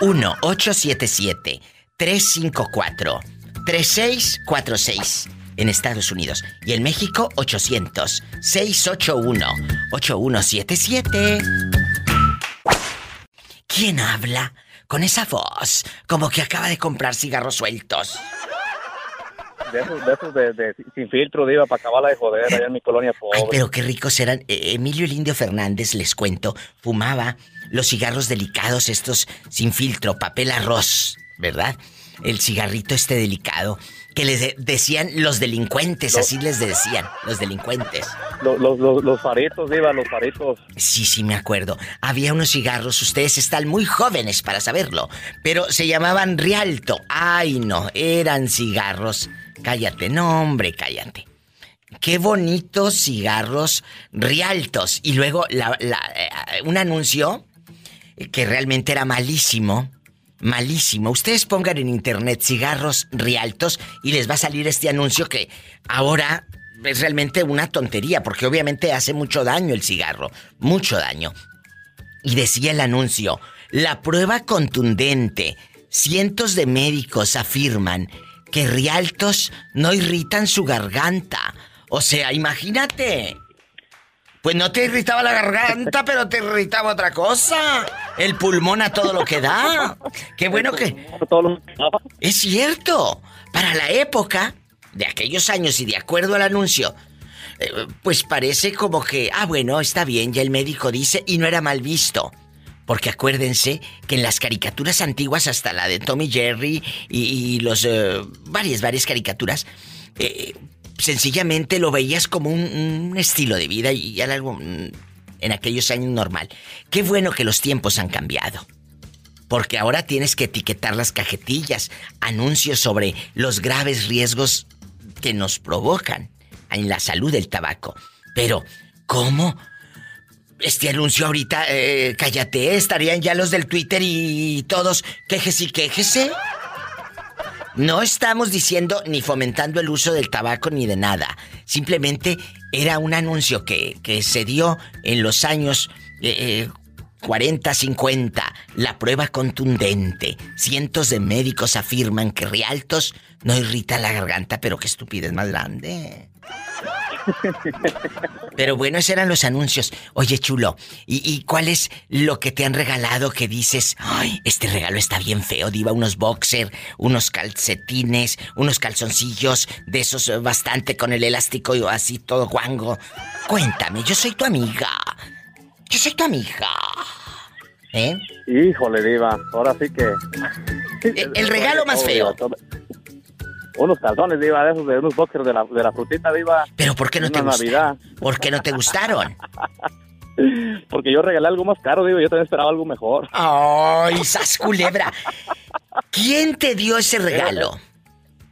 1877-354-3646 en Estados Unidos. Y en México, 800-681-8177. ¿Quién habla con esa voz? Como que acaba de comprar cigarros sueltos. De esos, de, esos de, de- sin filtro, diva, para acabarla de joder allá en mi colonia pobre. Ay, pero qué ricos eran. Eh, Emilio el Indio Fernández, les cuento, fumaba los cigarros delicados estos sin filtro, papel arroz, ¿verdad? El cigarrito este delicado que les de- decían los delincuentes, así les decían, los delincuentes. Los, los, los, diva, los faritos. Sí, sí, me acuerdo. Había unos cigarros, ustedes están muy jóvenes para saberlo, pero se llamaban Rialto. Ay, no, eran cigarros. Cállate, no, hombre, cállate. Qué bonitos cigarros Rialtos. Y luego la- la- eh, un anuncio que realmente era malísimo. Malísimo. Ustedes pongan en internet cigarros Rialtos y les va a salir este anuncio que ahora es realmente una tontería, porque obviamente hace mucho daño el cigarro, mucho daño. Y decía el anuncio, la prueba contundente, cientos de médicos afirman que Rialtos no irritan su garganta. O sea, imagínate. Pues no te irritaba la garganta, pero te irritaba otra cosa. El pulmón a todo lo que da. Qué bueno que... Es cierto. Para la época de aquellos años y de acuerdo al anuncio, eh, pues parece como que, ah, bueno, está bien, ya el médico dice y no era mal visto. Porque acuérdense que en las caricaturas antiguas, hasta la de Tommy Jerry y, y los eh, varias, varias caricaturas, eh, sencillamente lo veías como un, estilo de vida y algo mm, en aquellos años normal. Qué bueno que los tiempos han cambiado. Porque ahora tienes que etiquetar las cajetillas, anuncios sobre los graves riesgos que nos provocan en la salud del tabaco. Pero, ¿cómo? Este anuncio ahorita, eh, cállate, estarían ya los del Twitter y todos, quejese y quejese. No estamos diciendo ni fomentando el uso del tabaco ni de nada. Simplemente era un anuncio que, que se dio en los años eh, 40, 50. La prueba contundente. Cientos de médicos afirman que Rialtos no irrita la garganta, pero qué estupidez más grande. Pero bueno, esos eran los anuncios. Oye, chulo, ¿y, y cuál es lo que te han regalado que dices, ay, este regalo está bien feo, diva? Unos boxer, unos calcetines, unos calzoncillos, de esos eh, bastante con el elástico y así todo guango. Cuéntame, yo soy tu amiga. Yo soy tu amiga. ¿Eh? Híjole, Diva, ahora sí que. El, el regalo más feo. Unos calzones, Diva, de esos, de unos boxers de la, de la frutita, Diva. ¿Pero por qué no te Una gustaron? ¿Por qué no te gustaron? Porque yo regalé algo más caro, Diva, yo también esperaba algo mejor. ¡Ay, sas culebra! ¿Quién te dio ese regalo?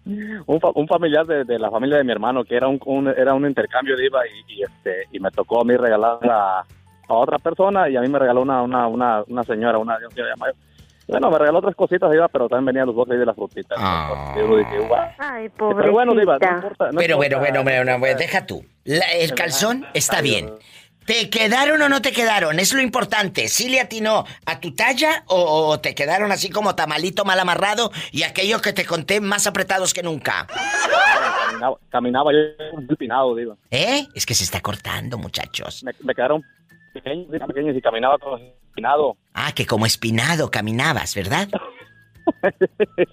Un, fa- un familiar de, de la familia de mi hermano, que era un, un- era un intercambio, Diva, y, y, este, y me tocó a mí regalar a, a otra persona, y a mí me regaló una, una, una, una señora, una mayor. Bueno, me regaló otras cositas, Diva, pero también venían los boxers de las frutitas. Yo dije, "Guau". Ay, Pero bueno, Diva, no pobrecita. importa. no Pero bueno, importa. bueno, bueno, bueno, deja tú. La- el calzón está bien. ¿Te quedaron o no te quedaron? Es lo importante. ¿Sí le atinó a tu talla o, o te quedaron así como tamalito mal amarrado y aquello que te conté más apretados que nunca? Caminaba, caminaba yo muy empinado, Diva. ¿Eh? Es que se está cortando, muchachos. Me, me quedaron pequeños, pequeños y caminaba todo Ah, que como espinado caminabas, ¿verdad?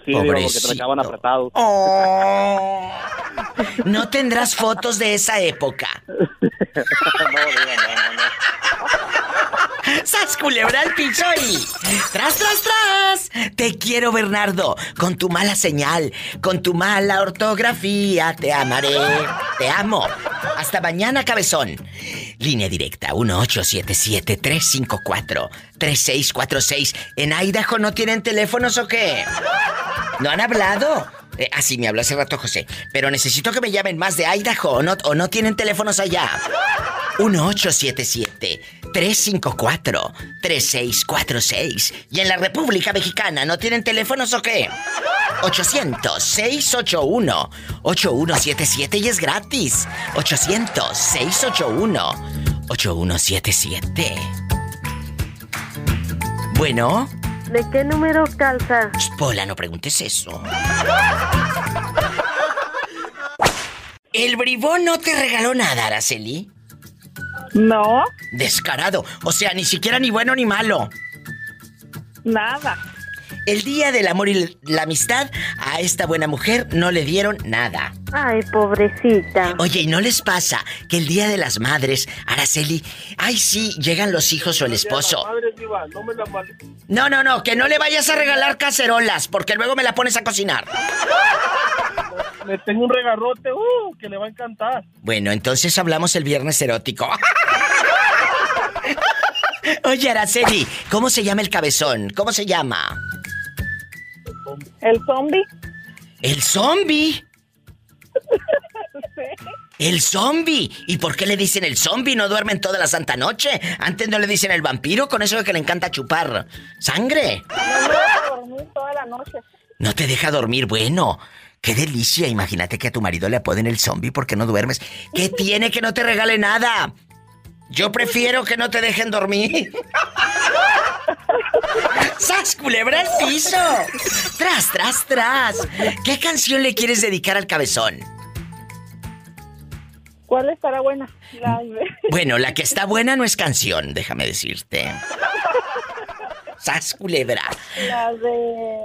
Sí, porque Pobrecito. trancaban apretados. Oh. No tendrás fotos de esa época. no, no, no, no. ¡Sas culebra al piso. ¡Tras, tras, tras! Te quiero, Bernardo. Con tu mala señal, con tu mala ortografía, te amaré. Te amo. Hasta mañana, cabezón. Línea directa 1877-354-3646. ¿En Idaho no tienen teléfonos o qué? ¿No han hablado? Eh, ah, sí, me habló hace rato José. Pero necesito que me llamen más de Idaho o no, o no tienen teléfonos allá. 1877-354-3646. ¿Y en la República Mexicana no tienen teléfonos o qué? 800-681-8177 y es gratis. 800-681-8177. Bueno, ¿De qué número calza? Pola, no preguntes eso. ¿El bribón no te regaló nada, Araceli? No, Descarado. O sea, ni siquiera ni bueno ni malo. nada. El día del amor y la amistad, a esta buena mujer no le dieron nada. Ay, pobrecita. Oye, ¿y no les pasa que el día de las madres, Araceli, ay sí, llegan los hijos o el esposo? No, no, no, que no le vayas a regalar cacerolas, porque luego me la pones a cocinar. Le tengo un regarrote, uh, que le va a encantar. Bueno, entonces hablamos el viernes erótico. Oye, Araceli, ¿cómo se llama el cabezón? ¿Cómo se llama? ¿El zombie? El zombie. El zombie. ¿Y por qué le dicen el zombie? No duermen toda la santa noche. Antes no le dicen el vampiro con eso de que le encanta chupar sangre. No me deja dormir toda la noche. No te deja dormir, bueno. Qué delicia, imagínate que a tu marido le apoden el zombie porque no duermes. ¿Qué tiene que no te regale nada? Yo prefiero que no te dejen dormir. ¡Sas, culebra al piso! ¡Tras, tras, tras! ¿Qué canción le quieres dedicar al cabezón? ¿Cuál estará buena? La- Bueno, la que está buena no es canción, déjame decirte. ¡Sas, culebra! La de...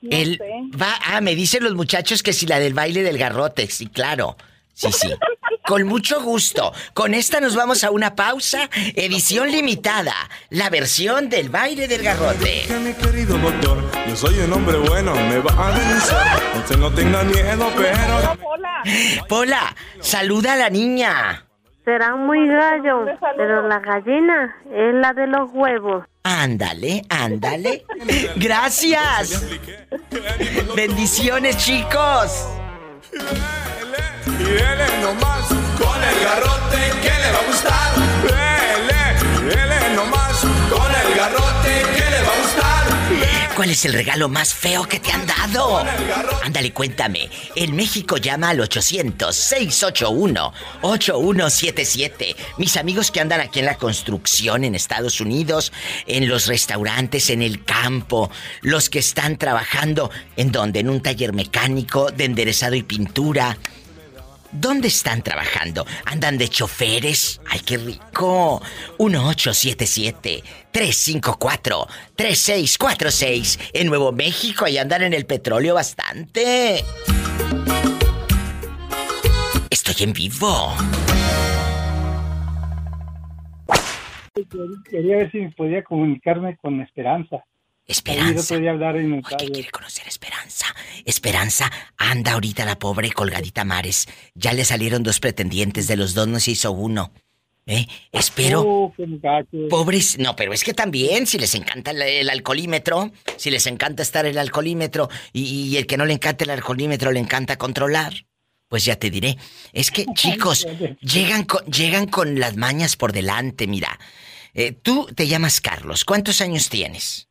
No El sé. va, ah, me dicen los muchachos que si la del baile del garrote, sí, claro. Sí, sí. Con mucho gusto. Con esta nos vamos a una pausa. Edición limitada. La versión del baile del garrote. Que mi querido doctor, yo soy un hombre bueno, me va a. Usted no tenga miedo, pero. Pola, saluda a la niña. Será muy gallo, pero la gallina es la de los huevos. Ándale, ándale. Gracias. Bendiciones, chicos. Y él es nomás con el garrote que le va a gustar. Él es, él nomás con el garrote que le va a gustar. ¿Cuál es el regalo más feo que te han dado? Ándale, cuéntame. En México llama al 800-681-8177. Mis amigos que andan aquí en la construcción en Estados Unidos, en los restaurantes, en el campo, los que están trabajando en donde, en un taller mecánico de enderezado y pintura. ¿Dónde están trabajando? ¿Andan de choferes? ¡Ay, qué rico! 1877-354-3646. En Nuevo México, ahí andan en el petróleo bastante. Estoy en vivo. Quería ver si podía comunicarme con Esperanza. Esperanza. Radio. quiere conocer a Esperanza. Esperanza, anda ahorita la pobre colgadita Mares. Ya le salieron dos pretendientes, de los dos no se hizo uno. ¿Eh? Espero. Oh. Pobres, no, pero es que también, si les encanta el, el alcoholímetro, si les encanta estar el alcoholímetro y, y el que no le encanta el alcoholímetro le encanta controlar, pues ya te diré. Es que, chicos, llegan con, llegan con las mañas por delante, mira. Eh, tú te llamas Carlos, ¿cuántos años tienes?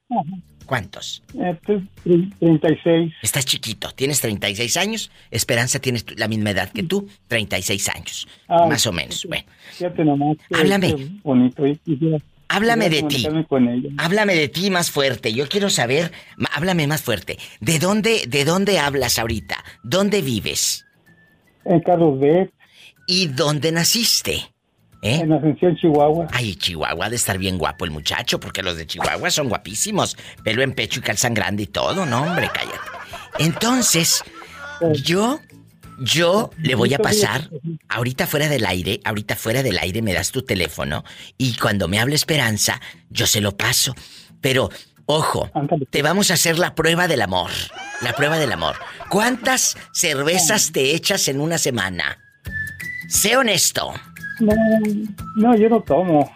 ¿Cuántos? Eh, pues, tre- 36. Estás chiquito, tienes 36 años. Esperanza tienes la misma edad que tú, 36 años. Ah, más o menos. Bueno, Fíjate nomás. qué- Háblame. qué bonito. y háblame de ti. Háblame de ti más fuerte. Yo quiero saber, háblame más fuerte. ¿De dónde, de dónde hablas ahorita? ¿Dónde vives? En Carlos B. ¿Y dónde naciste? ¿Eh? En Ascensión, Chihuahua. Ay, Chihuahua ha de estar bien guapo el muchacho, porque los de Chihuahua son guapísimos. Pelo en pecho y calzan grande y todo, no, hombre, cállate. Entonces, yo, yo le voy a pasar, ahorita fuera del aire, ahorita fuera del aire me das tu teléfono y cuando me hable Esperanza, yo se lo paso. Pero, ojo, te vamos a hacer la prueba del amor. La prueba del amor. ¿Cuántas cervezas te echas en una semana? Sé honesto. No, no, yo no tomo.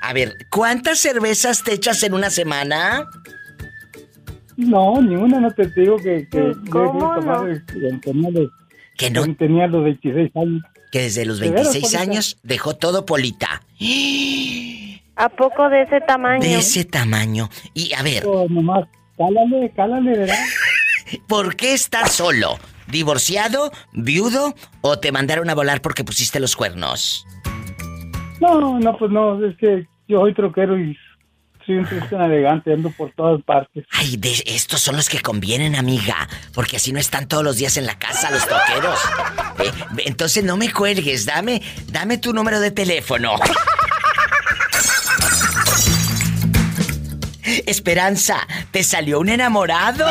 A ver, ¿cuántas cervezas te echas en una semana? No, ninguna no te digo que... que ¿Cómo yo tomar, no? tenía los, Que no. Tenía los 26 años. Que desde los ¿De veras, 26 Polita? años dejó todo Polita. ¿A poco de ese tamaño? De ese tamaño. Y a ver, Oh, nomás, cálale, cálale, ¿verdad? ¿por qué estás solo? ¿Divorciado? ¿Viudo? ¿O te mandaron a volar porque pusiste los cuernos? No, no, pues no, es que yo soy troquero y soy un triste navegante, ando por todas partes. Ay, de estos son los que convienen, amiga. Porque así no están todos los días en la casa los toqueros. Eh, entonces no me cuelgues, dame, dame tu número de teléfono. Esperanza, te salió un enamorado.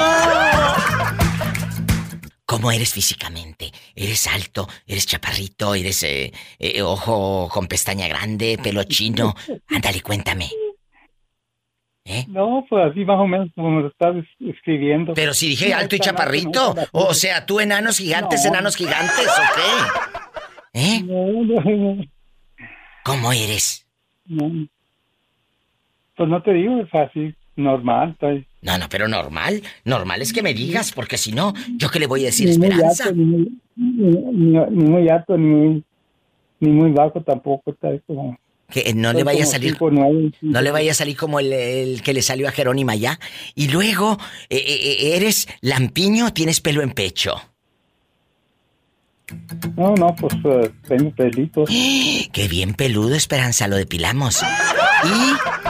¿Cómo eres físicamente? ¿Eres alto? ¿Eres chaparrito? ¿Eres eh, eh, ojo con pestaña grande, pelo chino? Ándale, cuéntame. ¿Eh? No, pues así más o menos como lo estás es- escribiendo. Pero si dije alto y chaparrito, o sea, tú enanos gigantes, No. enanos gigantes, ¿o qué? ¿Eh? no, no, no, ¿Cómo eres? Pues no te digo, es así, normal. Estoy, No, no, pero normal. Normal es que me digas, porque si no, ¿yo qué le voy a decir, ni muy Esperanza? alto, ni muy, ni, ni- ni muy alto, ni muy, ni muy bajo tampoco. Está como Que eh, no le vaya a salir. cinco, nueve, No le vaya a salir como el, el que le salió a Jerónima ya. Y luego, eh, eh, ¿eres lampiño o tienes pelo en pecho? No, no, pues eh, tengo pelitos. Qué bien peludo, Esperanza, lo depilamos. ¿Y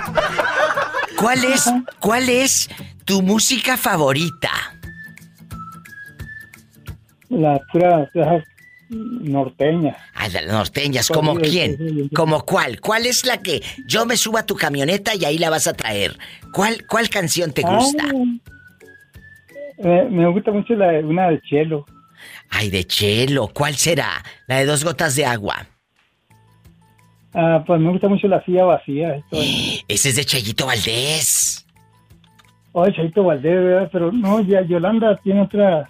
cuál es, cuál es tu música favorita? La pura, pura norteña. Ah, las norteñas, ¿como quién? ¿Como cuál? ¿Cuál es la que yo me subo a tu camioneta y ahí la vas a traer? ¿Cuál, cuál canción te gusta? Eh, me gusta mucho la, una de Chelo. Ay, de Chelo, ¿cuál será? La de dos gotas de agua. Ah, pues me gusta mucho la silla vacía. Ese es de Chayito Valdés. Oh, Chaito Valdés, ¿verdad? Pero no, ya Yolanda tiene otra.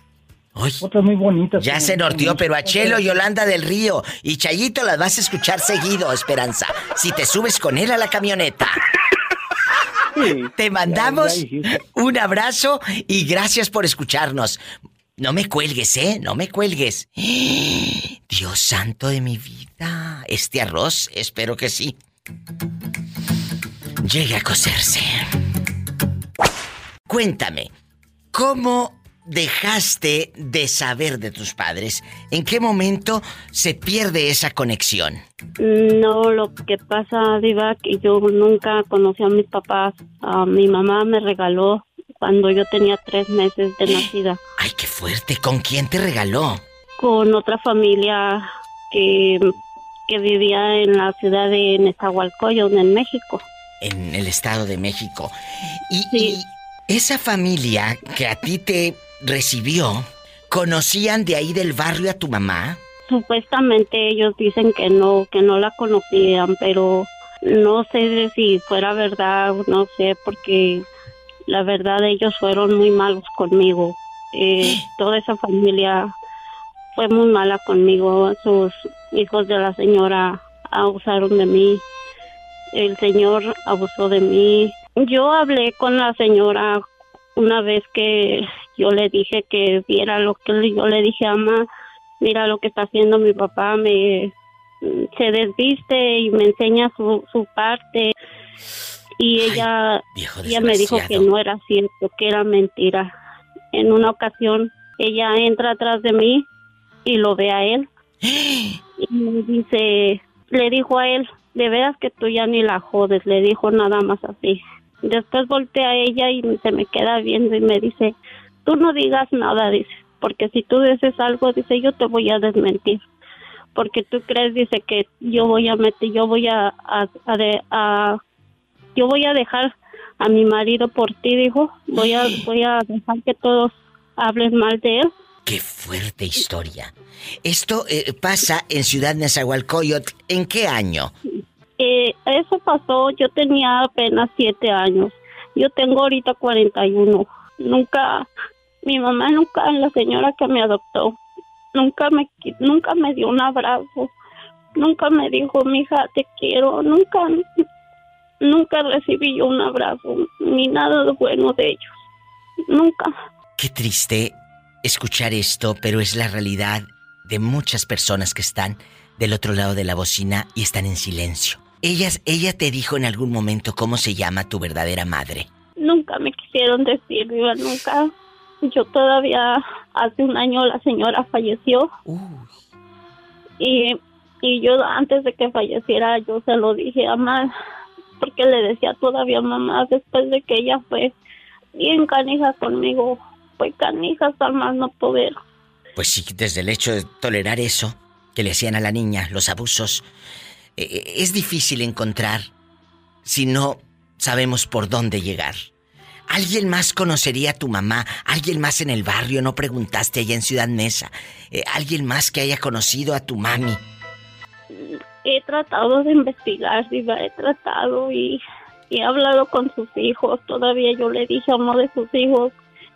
Otra muy bonita. Ya se norteó, pero a Chelo, Yolanda del Río y Chayito las vas a escuchar seguido, Esperanza. Si te subes con él a la camioneta. Te mandamos ya un abrazo y gracias por escucharnos. No me cuelgues, ¿eh? No me cuelgues. Dios santo de mi vida. Este arroz, espero que sí. Llegue a cocerse. Cuéntame, ¿cómo dejaste de saber de tus padres? ¿En qué momento se pierde esa conexión? No, lo que pasa, Diva, que yo nunca conocí a mis papás. Mi mamá me regaló cuando yo tenía tres meses de nacida Ay, qué fuerte. ¿Con quién te regaló? con otra familia que, que vivía en la ciudad de Nezahualcóyotl, en México. En el Estado de México. Y, y esa familia que a ti te recibió, ¿conocían de ahí del barrio a tu mamá? Supuestamente ellos dicen que no, que no la conocían, pero no sé si fuera verdad, no sé, porque la verdad ellos fueron muy malos conmigo. Eh, toda esa familia fue muy mala conmigo. Sus hijos de la señora abusaron de mí. El señor abusó de mí. Yo hablé con la señora una vez que yo le dije que viera lo que yo le dije a mamá mira lo que está haciendo mi papá, me se desviste y me enseña su, su parte y ella ella me dijo que no era cierto, que era mentira. En una ocasión ella entra atrás de mí y lo ve a él y me dice, le dijo a él, de veras que tú ya ni la jodes, le dijo nada más así. Después voltea a ella y se me queda viendo y me dice, tú no digas nada, dice, porque si tú dices algo, dice, yo te voy a desmentir. Porque tú crees, dice, que yo voy a meter, yo voy a, a, a a- yo voy a dejar a mi marido por ti, dijo, voy a, voy a dejar que todos hablen mal de él. Qué fuerte historia. Esto eh, pasa en Ciudad Nezahualcóyotl. ¿En qué año? Eh, eso pasó, yo tenía apenas siete años. Yo tengo ahorita 41. Nunca, mi mamá nunca, la señora que me adoptó, nunca me, nunca me dio un abrazo. Nunca me dijo, mija, te quiero. Nunca, nunca recibí yo un abrazo, ni nada de bueno de ellos. Nunca. Qué triste escuchar esto, pero es la realidad de muchas personas que están del otro lado de la bocina y están en silencio. Ellas, ella te dijo en algún momento cómo se llama tu verdadera madre. Nunca me quisieron decir, Diva, nunca. Yo todavía, hace un año la señora falleció. Y, y yo antes de que falleciera, yo se lo dije a mamá, porque le decía todavía mamá, después de que ella fue bien canija conmigo, fue canija hasta más no poder. Pues sí, desde el hecho de tolerar eso que le hacían a la niña, los abusos, eh, eh, es difícil encontrar si no sabemos por dónde llegar. ¿Alguien más conocería a tu mamá? ¿Alguien más en el barrio? ¿No preguntaste allá en Ciudad Mesa? Eh, ¿Alguien más que haya conocido a tu mami? He tratado de investigar, Diva, he tratado y, y he hablado con sus hijos. Todavía yo le dije a uno de sus hijos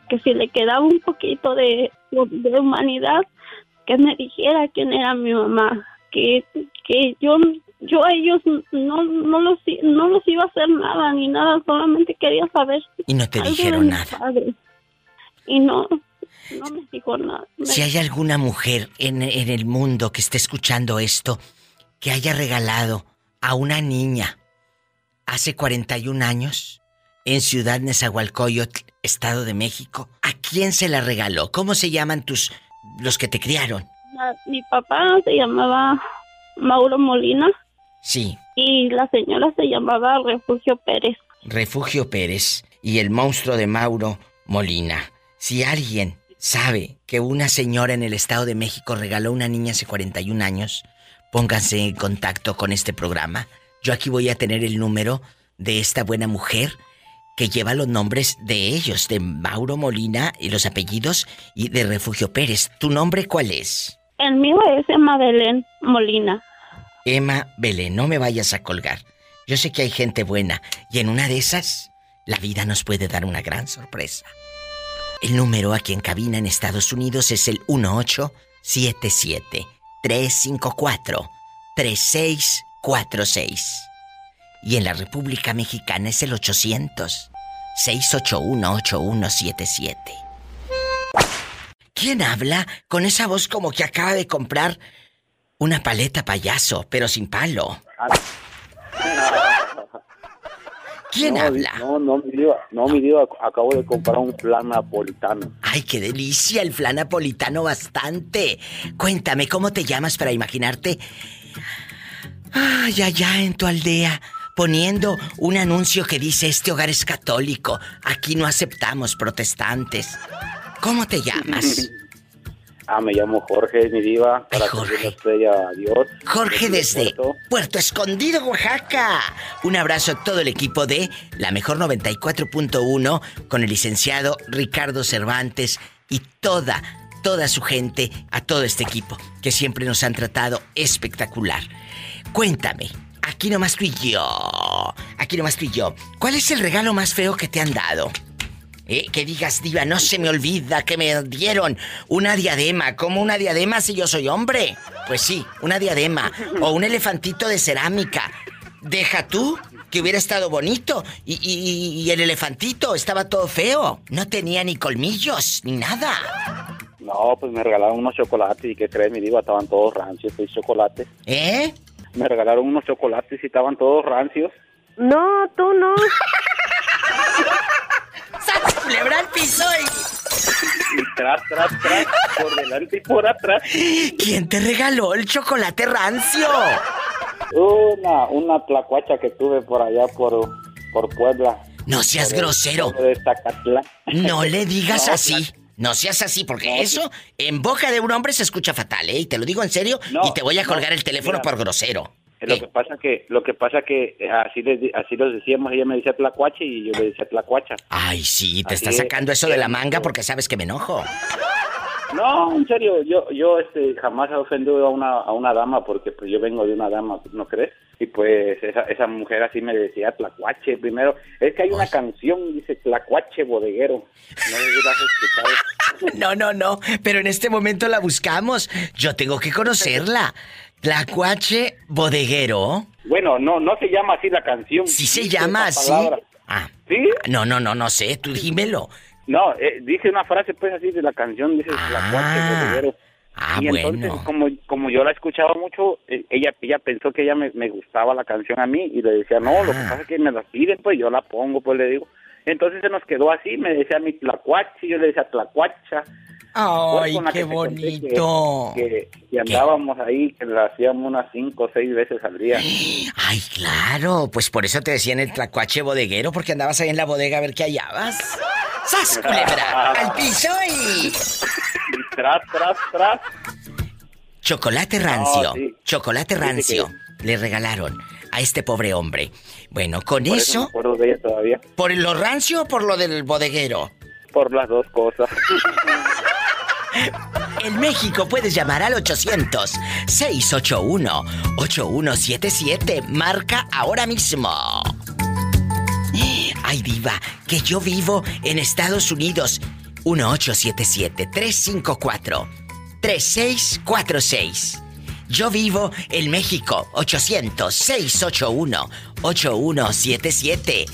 que si le quedaba un poquito de, de humanidad, que me dijera quién era mi mamá, que, que yo yo a ellos no no los no los iba a hacer nada ni nada, solamente quería saber Y no te dijeron nada. padres. Y no no me dijo nada. Si hay alguna mujer en, en el mundo que esté escuchando esto, que haya regalado a una niña hace 41 años en Ciudad Nezahualcóyotl, Estado de México. ¿A quién se la regaló? ¿Cómo se llaman tus los que te criaron? Mi papá se llamaba Mauro Molina Sí, y la señora se llamaba Refugio Pérez. Refugio Pérez y el monstruo de Mauro Molina. Si alguien sabe que una señora en el Estado de México regaló a una niña hace 41 años, pónganse en contacto con este programa. Yo aquí voy a tener el número de esta buena mujer que lleva los nombres de ellos, de Mauro Molina y los apellidos y de Refugio Pérez. ¿Tu nombre cuál es? El mío es Emma Belén Molina. Emma Belén, no me vayas a colgar. Yo sé que hay gente buena y en una de esas la vida nos puede dar una gran sorpresa. El número aquí en cabina en Estados Unidos es el 1877-354-3646. Y en la República Mexicana es el 800-681-8177. ¿Quién habla con esa voz como que acaba de comprar una paleta payaso, pero sin palo? ¿Quién no, habla? No, no, mi diva, no, mi diva, acabo de comprar un plan napolitano. Ay, qué delicia, el flan napolitano bastante. Cuéntame, ¿cómo te llamas para imaginarte? Ay, allá en tu aldea, poniendo un anuncio que dice, este hogar es católico, aquí no aceptamos protestantes. ¿Cómo te llamas? Ah, me llamo Jorge, mi diva, para servirle a usted y a Dios. Jorge desde Puerto Escondido, Oaxaca. Un abrazo a todo el equipo de La Mejor 94.1 con el licenciado Ricardo Cervantes y toda, toda su gente, a todo este equipo que siempre nos han tratado espectacular. Cuéntame, aquí nomás tú y yo, aquí nomás tú y yo, ¿cuál es el regalo más feo que te han dado? Eh, que digas, diva, no se me olvida que me dieron una diadema. ¿Cómo una diadema si yo soy hombre? Pues sí, una diadema. O un elefantito de cerámica. Deja tú que hubiera estado bonito. Y, y- y el elefantito estaba todo feo. No tenía ni colmillos, ni nada. No, pues me regalaron unos chocolates y ¿qué crees, mi diva? Estaban todos rancios, pues chocolates. ¿Eh? Me regalaron unos chocolates y estaban todos rancios. No, tú no. ¡Sas, culebra al piso Y tras, tras, tras, por delante y por atrás. ¿Quién te regaló el chocolate rancio? Una, una tlacuacha que tuve por allá, por, por Puebla. No seas Por grosero. de. No le digas No, así. No seas así, porque eso en boca de un hombre se escucha fatal, ¿eh? Y te lo digo en serio No, y te voy a no, colgar el teléfono mira. por grosero. Lo que pasa que, lo que pasa que eh, así les, así los decíamos, ella me decía tlacuache y yo le decía tlacuacha. Ay, sí, te Así estás es, sacando eso de la manga porque sabes que me enojo. No, en serio, yo, yo este, jamás he ofendido a una, a una dama porque pues yo vengo de una dama, ¿no crees? Y pues esa, esa mujer así me decía tlacuache primero. Es que hay una canción, dice tlacuache bodeguero. No sé si. No, no, no, pero en este momento la buscamos. Yo tengo que conocerla. Tlacuache bodeguero. Bueno, no, no se llama así la canción. Sí se llama así. palabra. Ah. ¿Sí? No, no, no, no sé, tú dímelo. No, eh, dice una frase pues así de la canción, dice tlacuache bodeguero. Ah, y entonces, bueno. como, como yo la escuchaba mucho, eh, ella ella pensó que ella me, me gustaba la canción a mí y le decía, no, lo que Ah. pasa es que me la piden, pues yo la pongo, pues le digo. Entonces se nos quedó así, me decía mi tlacuache, y yo le decía tlacuacha. Ay, qué que- bonito. Que, que andábamos ahí, que la hacíamos unas cinco o seis veces al día. Ay, claro, pues por eso te decían el tlacuache bodeguero, porque andabas ahí en la bodega a ver qué hallabas. ¡Sas, culebra! ¡Al piso y... Y tras, tras, tras. Chocolate rancio, No, sí. chocolate rancio. Le regalaron a este pobre hombre. Bueno, con Por eso me acuerdo de ella todavía. ¿por lo rancio o por lo del bodeguero? Por las dos cosas. En México puedes llamar al 800-681-8177. Marca ahora mismo. Ay, diva, que yo vivo en Estados Unidos. 1877-354-3646. Yo vivo en México. 800-681-8177.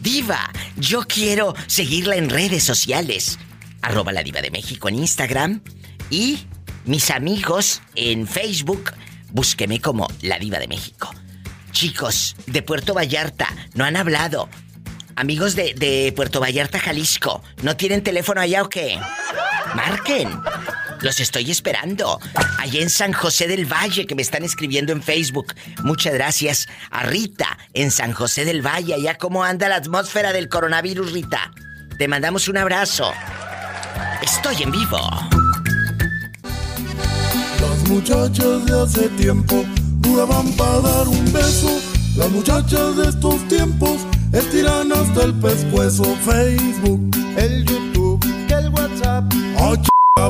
Diva, yo quiero seguirla en redes sociales. Arroba la diva de México en Instagram. Y mis amigos en Facebook, búsqueme como la diva de México. chicos de Puerto Vallarta, no han hablado. Amigos de, de Puerto Vallarta, Jalisco, ¿no tienen teléfono allá o qué? Marquen. Los estoy esperando. Allá en San José del Valle, que me están escribiendo en Facebook. Muchas gracias a Rita, en San José del Valle. Allá cómo anda la atmósfera del coronavirus, Rita. Te mandamos un abrazo. Estoy en vivo. Las muchachas de hace tiempo duraban para dar un beso. Las muchachas de estos tiempos estiran hasta el pescuezo. Facebook, el YouTube, el WhatsApp.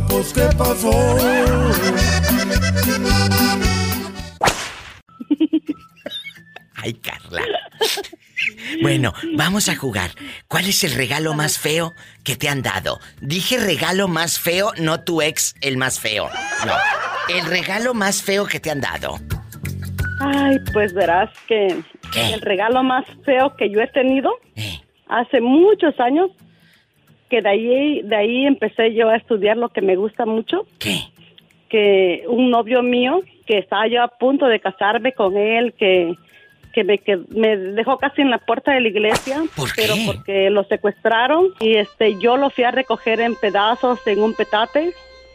Pues qué pasó. Ay, Carla. Bueno, vamos a jugar. ¿Cuál es el regalo más feo que te han dado? Dije regalo más feo, no tu ex el más feo. No. El regalo más feo que te han dado. Ay, pues verás que el regalo más feo que yo he tenido hace muchos años, que de ahí, de ahí empecé yo a estudiar lo que me gusta mucho. ¿Qué? Que un novio mío, que estaba yo a punto de casarme con él, que, que me, que me dejó casi en la puerta de la iglesia, pero porque lo secuestraron y este yo lo fui a recoger en pedazos en un petate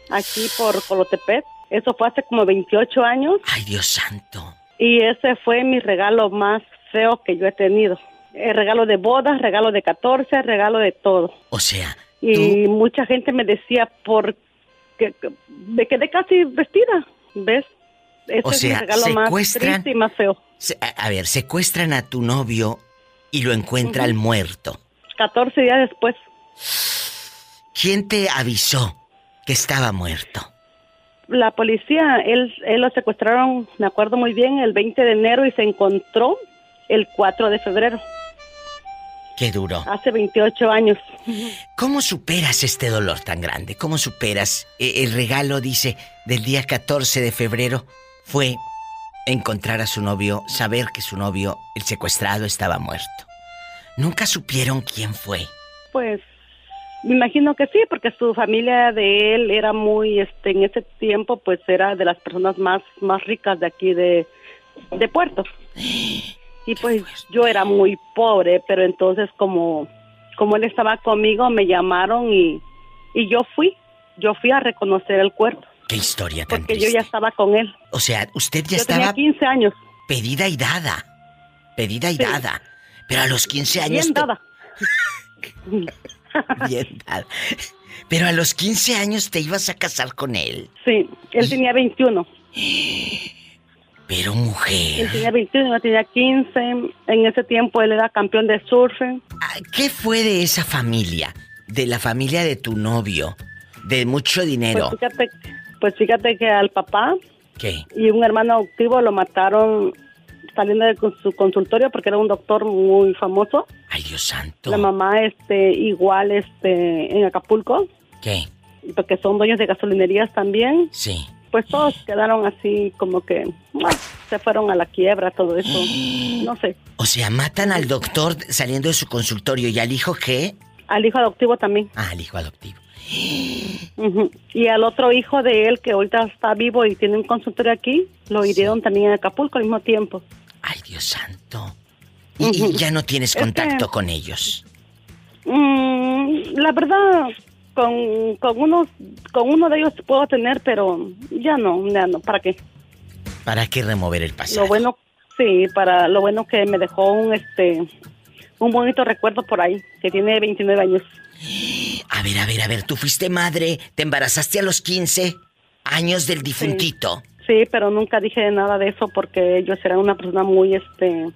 aquí por Colotepet. Eso fue hace como 28 años. Ay, Dios santo. Y ese fue mi regalo más feo que yo he tenido. El regalo de bodas, regalo de 14, regalo de todo. O sea, Y mucha gente me decía, por que que me quedé casi vestida, ¿ves? Ese O es sea, mi regalo más secuestran- triste y más feo. se- a, a ver, secuestran a tu novio y lo encuentran Ujú. muerto. 14 días después. ¿Quién te avisó que estaba muerto? La policía, él, él lo secuestraron, me acuerdo muy bien, el 20 de enero y se encontró el 4 de febrero, Qué duro. hace 28 años. ¿Cómo superas este dolor tan grande? ¿Cómo superas? Eh, el regalo, dice, del día 14 de febrero fue encontrar a su novio, saber que su novio, el secuestrado, estaba muerto. Nunca supieron quién fue. Pues me imagino que sí, porque su familia de él era muy, este, en ese tiempo, pues era de las personas más, más ricas de aquí de, de Puerto. Y pues yo era muy pobre, pero entonces como, como él estaba conmigo, me llamaron y, y yo fui, yo fui a reconocer el cuerpo, Qué historia tan porque yo ya estaba con él. O sea, usted ya yo estaba tenía 15 años. pedida y dada. Pedida y Sí. dada. Pero a los 15 años... Bien dada. Bien dada. Pero a los 15 años te ibas a casar con él. Sí, él tenía 21. Pero Él mujer... tenía 21, yo tenía 15. En ese tiempo él era campeón de surf. ¿Qué fue de esa familia? De la familia de tu novio. De mucho dinero. Pues fíjate, pues fíjate que al papá ¿Qué? y un hermano adoptivo lo mataron saliendo de su consultorio porque era un doctor muy famoso. Ay, Dios santo. La mamá, este, igual, este, en Acapulco, ¿Qué? porque son dueños de gasolinerías también. Sí. Pues todos quedaron así como que bueno, se fueron a la quiebra, todo eso. No sé. O sea, matan al doctor saliendo de su consultorio y al hijo qué? Al hijo adoptivo también. Ah, al hijo adoptivo. Y al otro hijo de él que ahorita está vivo y tiene un consultorio aquí, lo hirieron también en Acapulco al mismo tiempo. Ay, Dios santo. Y, y ya no tienes Es que- contacto con ellos. Mm, la verdad, con, con, unos, con uno de ellos puedo tener, pero ya no, ya no, ¿para qué? ¿Para qué remover el pasado? Lo bueno, sí, para lo bueno que me dejó un, este, un bonito recuerdo por ahí, que tiene 29 años. A ver, a ver, a ver, tú fuiste madre, te embarazaste a los 15 años del difuntito. Sí, pero nunca dije nada de eso porque ellos eran una persona muy, este,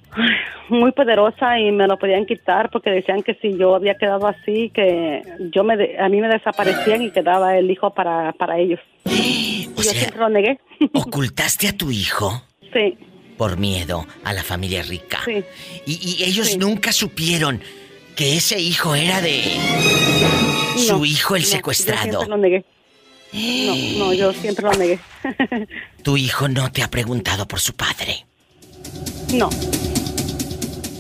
muy poderosa y me lo podían quitar porque decían que si yo había quedado así, que yo me, de- a mí me desaparecían y quedaba el hijo para, para ellos. Y yo siempre lo negué. ¿Ocultaste a tu hijo? Sí, Por miedo a la familia rica. sí. Y, y ellos nunca supieron que ese hijo era de su hijo el no, Yo secuestrado. siempre lo negué. No, no, yo siempre lo negué. Tu hijo no te ha preguntado por su padre. no.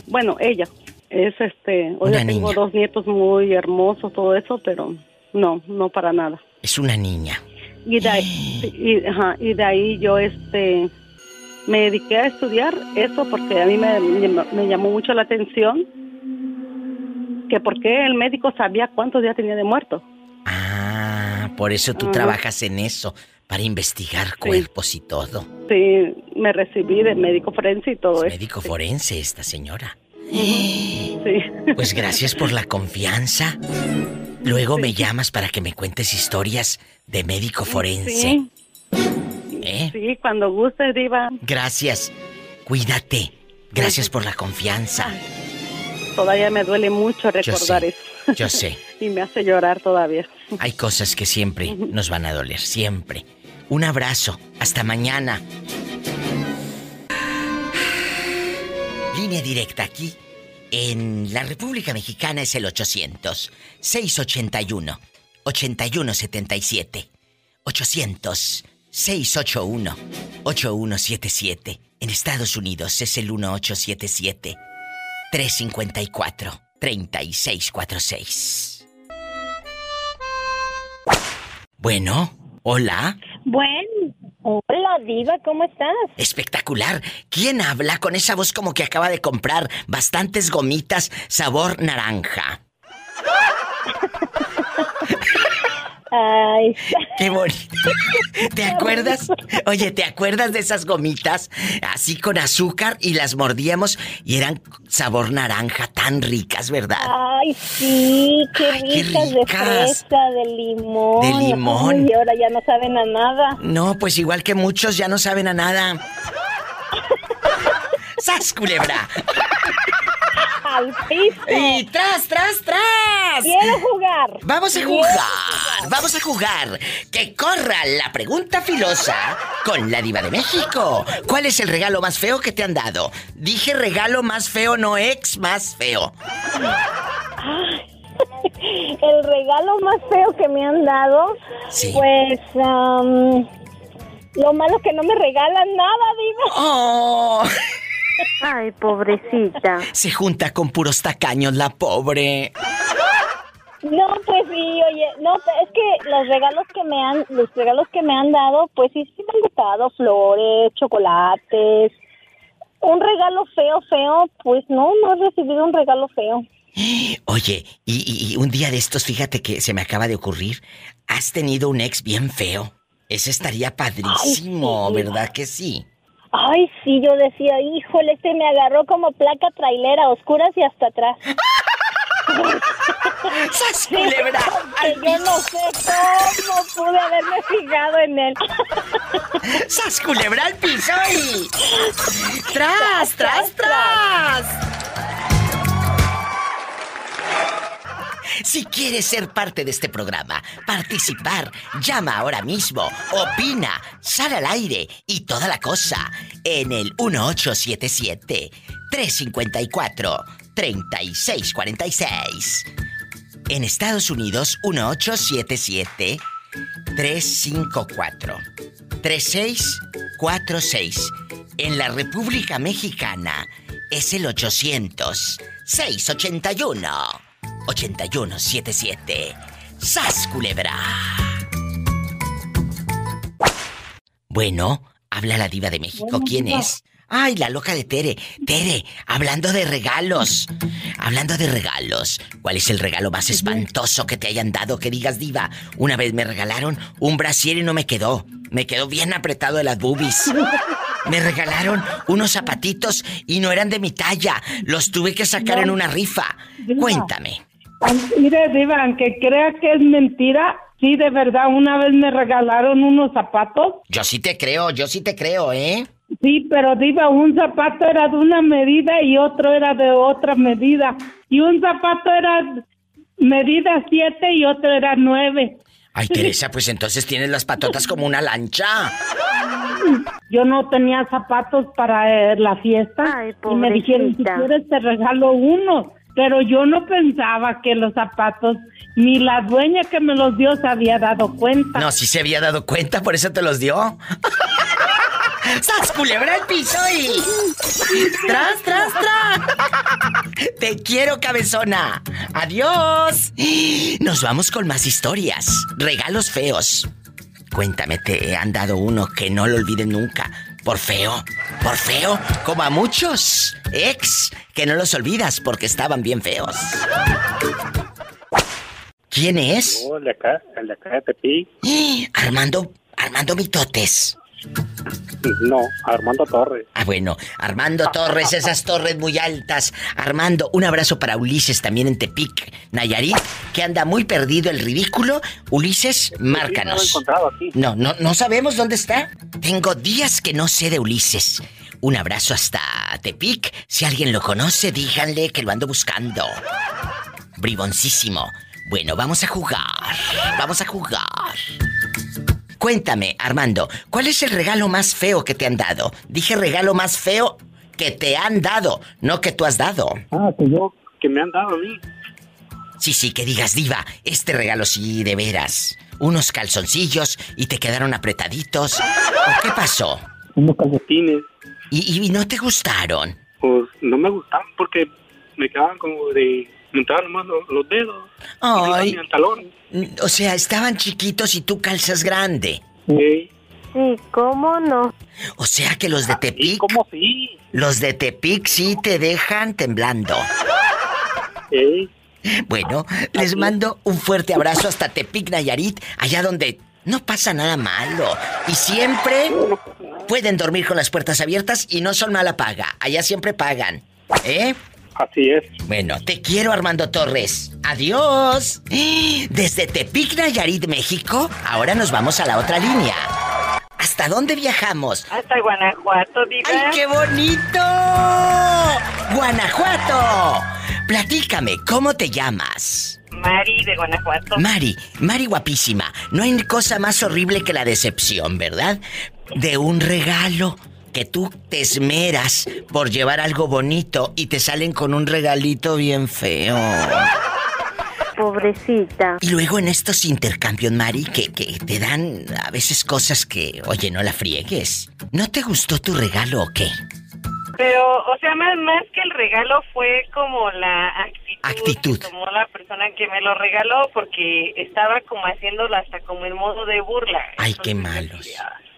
Bueno, ella. Es este. Hoy tengo niña. dos nietos muy hermosos, todo eso, pero no, no para nada. Es una niña. Y de ahí, y, ajá, y de ahí yo, este. me dediqué a estudiar eso porque a mí me, me llamó mucho la atención que por qué el médico sabía cuántos días tenía de muerto. Ah, por eso tú trabajas en eso, para investigar cuerpos y todo. Sí, me recibí de médico forense y todo eso. Médico forense esta señora. Sí. Pues gracias por la confianza. Luego me llamas para que me cuentes historias de médico forense. Sí. ¿Eh? Sí, cuando guste, Diva. Gracias. Cuídate. Gracias por la confianza. Todavía me duele mucho recordar sé, eso. Yo sé. y me hace llorar todavía. Hay cosas que siempre nos van a doler, siempre. Un abrazo. Hasta mañana. Línea directa aquí. En la República Mexicana es el 800 681 8177. 800 681 8177. En Estados Unidos es el 1877 354 3646. Bueno, hola. Bueno, hola Diva, ¿cómo estás? Espectacular. ¿Quién habla con esa voz como que acaba de comprar bastantes gomitas sabor naranja? Ay, Qué bonito. ¿Te acuerdas? Oye, ¿te acuerdas de esas gomitas así con azúcar y las mordíamos y eran sabor naranja tan ricas, verdad? ay, sí, qué Ay, qué ricas de fresa, de limón. De limón. Ay, ahora ya no saben a nada. No, pues igual que muchos ya no saben a nada. ¡Sas, culebra! Al piso. Y tras, tras, tras. Quiero jugar. Vamos a jugar, vamos a jugar. Que corra la pregunta filosa con la diva de México. ¿Cuál es el regalo más feo que te han dado? Dije regalo más feo, no ex más feo. El regalo más feo que me han dado, Sí. pues, am, lo malo que no me regalan nada, Diva. Oh. Ay, pobrecita. Se junta con puros tacaños la pobre. No, pues sí, oye, no, es que los regalos que me han, los regalos que me han dado, pues sí, sí me han gustado, flores, chocolates. Un regalo feo, feo, pues no, no he recibido un regalo feo. Oye, y, y- y un día de estos, fíjate que se me acaba de ocurrir. Has tenido un ex bien feo. Ese estaría padrísimo, Ay, sí. ¿verdad que sí? Ay, sí, yo decía, híjole, este me agarró como placa trailera, oscuras y hasta atrás. ¡Sas, culebra! Yo no sé cómo pude haberme fijado en él. ¡Sas, culebra al piso y... ¡Tras, tras, tras! Si quieres ser parte de este programa, participar, llama ahora mismo, opina, sal al aire y toda la cosa en el 1877-354-3646. En Estados Unidos, 1877-354-3646. En la República Mexicana es el 800-681-8177. ¡Sas, culebra! Bueno, habla la diva de México. ¿Quién es? Ay, la loca de Tere. Tere, hablando de regalos. Hablando de regalos. ¿Cuál es el regalo más espantoso que te hayan dado? Que digas, diva. Una vez me regalaron un brasier y no me quedó. Me quedó bien apretado de las boobies. Me regalaron unos zapatitos y no eran de mi talla. Los tuve que sacar en una rifa. Cuéntame. Mire, Diva, aunque crea que es mentira, sí, de verdad, una vez me regalaron unos zapatos. Yo sí te creo, yo sí te creo, ¿eh? Sí, pero Diva, un zapato era de una medida y otro era de otra medida. Y un zapato era medida 7 y otro era 9. Ay, Teresa, pues entonces tienes las patotas como una lancha. Yo no tenía zapatos para eh, la fiesta y me dijeron, si quieres te regalo uno. Pero yo no pensaba que los zapatos, ni la dueña que me los dio se había dado cuenta. No, sí se había dado cuenta, por eso te los dio. ¡Sas, culebra el piso y... ¡Tras, tras, tras! Te quiero, cabezona. Adiós. Nos vamos con más historias. Regalos feos. Cuéntame, ¿te han dado uno que no lo olviden nunca? ¿Por feo? Por feo, como a muchos ex, que no los olvidas porque estaban bien feos. ¿Quién es? De acá, el de acá de. Armando, Armando Mitotes. No, Armando Torres. Ah, bueno, Armando Torres, esas torres muy altas. Armando, un abrazo para Ulises también en Tepic, Nayarit, que anda muy perdido el ridículo. Ulises, márcanos. No, no, no sabemos dónde está. Tengo días que no sé de Ulises. Un abrazo hasta Tepic. Si alguien lo conoce, díganle que lo ando buscando. Briboncísimo. Bueno, vamos a jugar. Vamos a jugar. Cuéntame, Armando, ¿cuál es el regalo más feo que te han dado? Dije regalo más feo que te han dado, no que tú has dado. Ah, que yo, que me han dado a mí. Sí, sí, que digas, diva, este regalo sí, de veras. Unos calzoncillos y te quedaron apretaditos. ¿O qué pasó? Unos calcetines. ¿Y, y no te gustaron? Pues no me gustaban porque me quedaban como de... Me entraban nomás los, los dedos. Ay. Y el talón. O sea, estaban chiquitos y tú calzas grande. Sí. Sí, ¿cómo no? O sea que los de Tepic. ¿Cómo sí? Los de Tepic sí te dejan temblando. Sí. Bueno, les mando un fuerte abrazo hasta Tepic Nayarit, allá donde no pasa nada malo. Y siempre pueden dormir con las puertas abiertas y no son mala paga. Allá siempre pagan. ¿Eh? Así es. Bueno, te quiero Armando Torres. Adiós. Desde Tepic Nayarit, México, ahora nos vamos a la otra línea. ¿Hasta dónde viajamos? Hasta Guanajuato, diva. ¡Ay, qué bonito! ¡Guanajuato! Platícame, ¿cómo te llamas? Mari de Guanajuato. Mari, Mari guapísima. No hay cosa más horrible que la decepción, ¿verdad? De un regalo que tú te esmeras por llevar algo bonito y te salen con un regalito bien feo. Pobrecita. Y luego en estos intercambios, Mari, que, que te dan a veces cosas que, oye, no la friegues. ¿No te gustó tu regalo o qué? Pero, o sea, más, más que el regalo fue como la actitud, Actitud. que tomó la persona que me lo regaló porque estaba como haciéndolo hasta como en modo de burla. Ay, qué malos.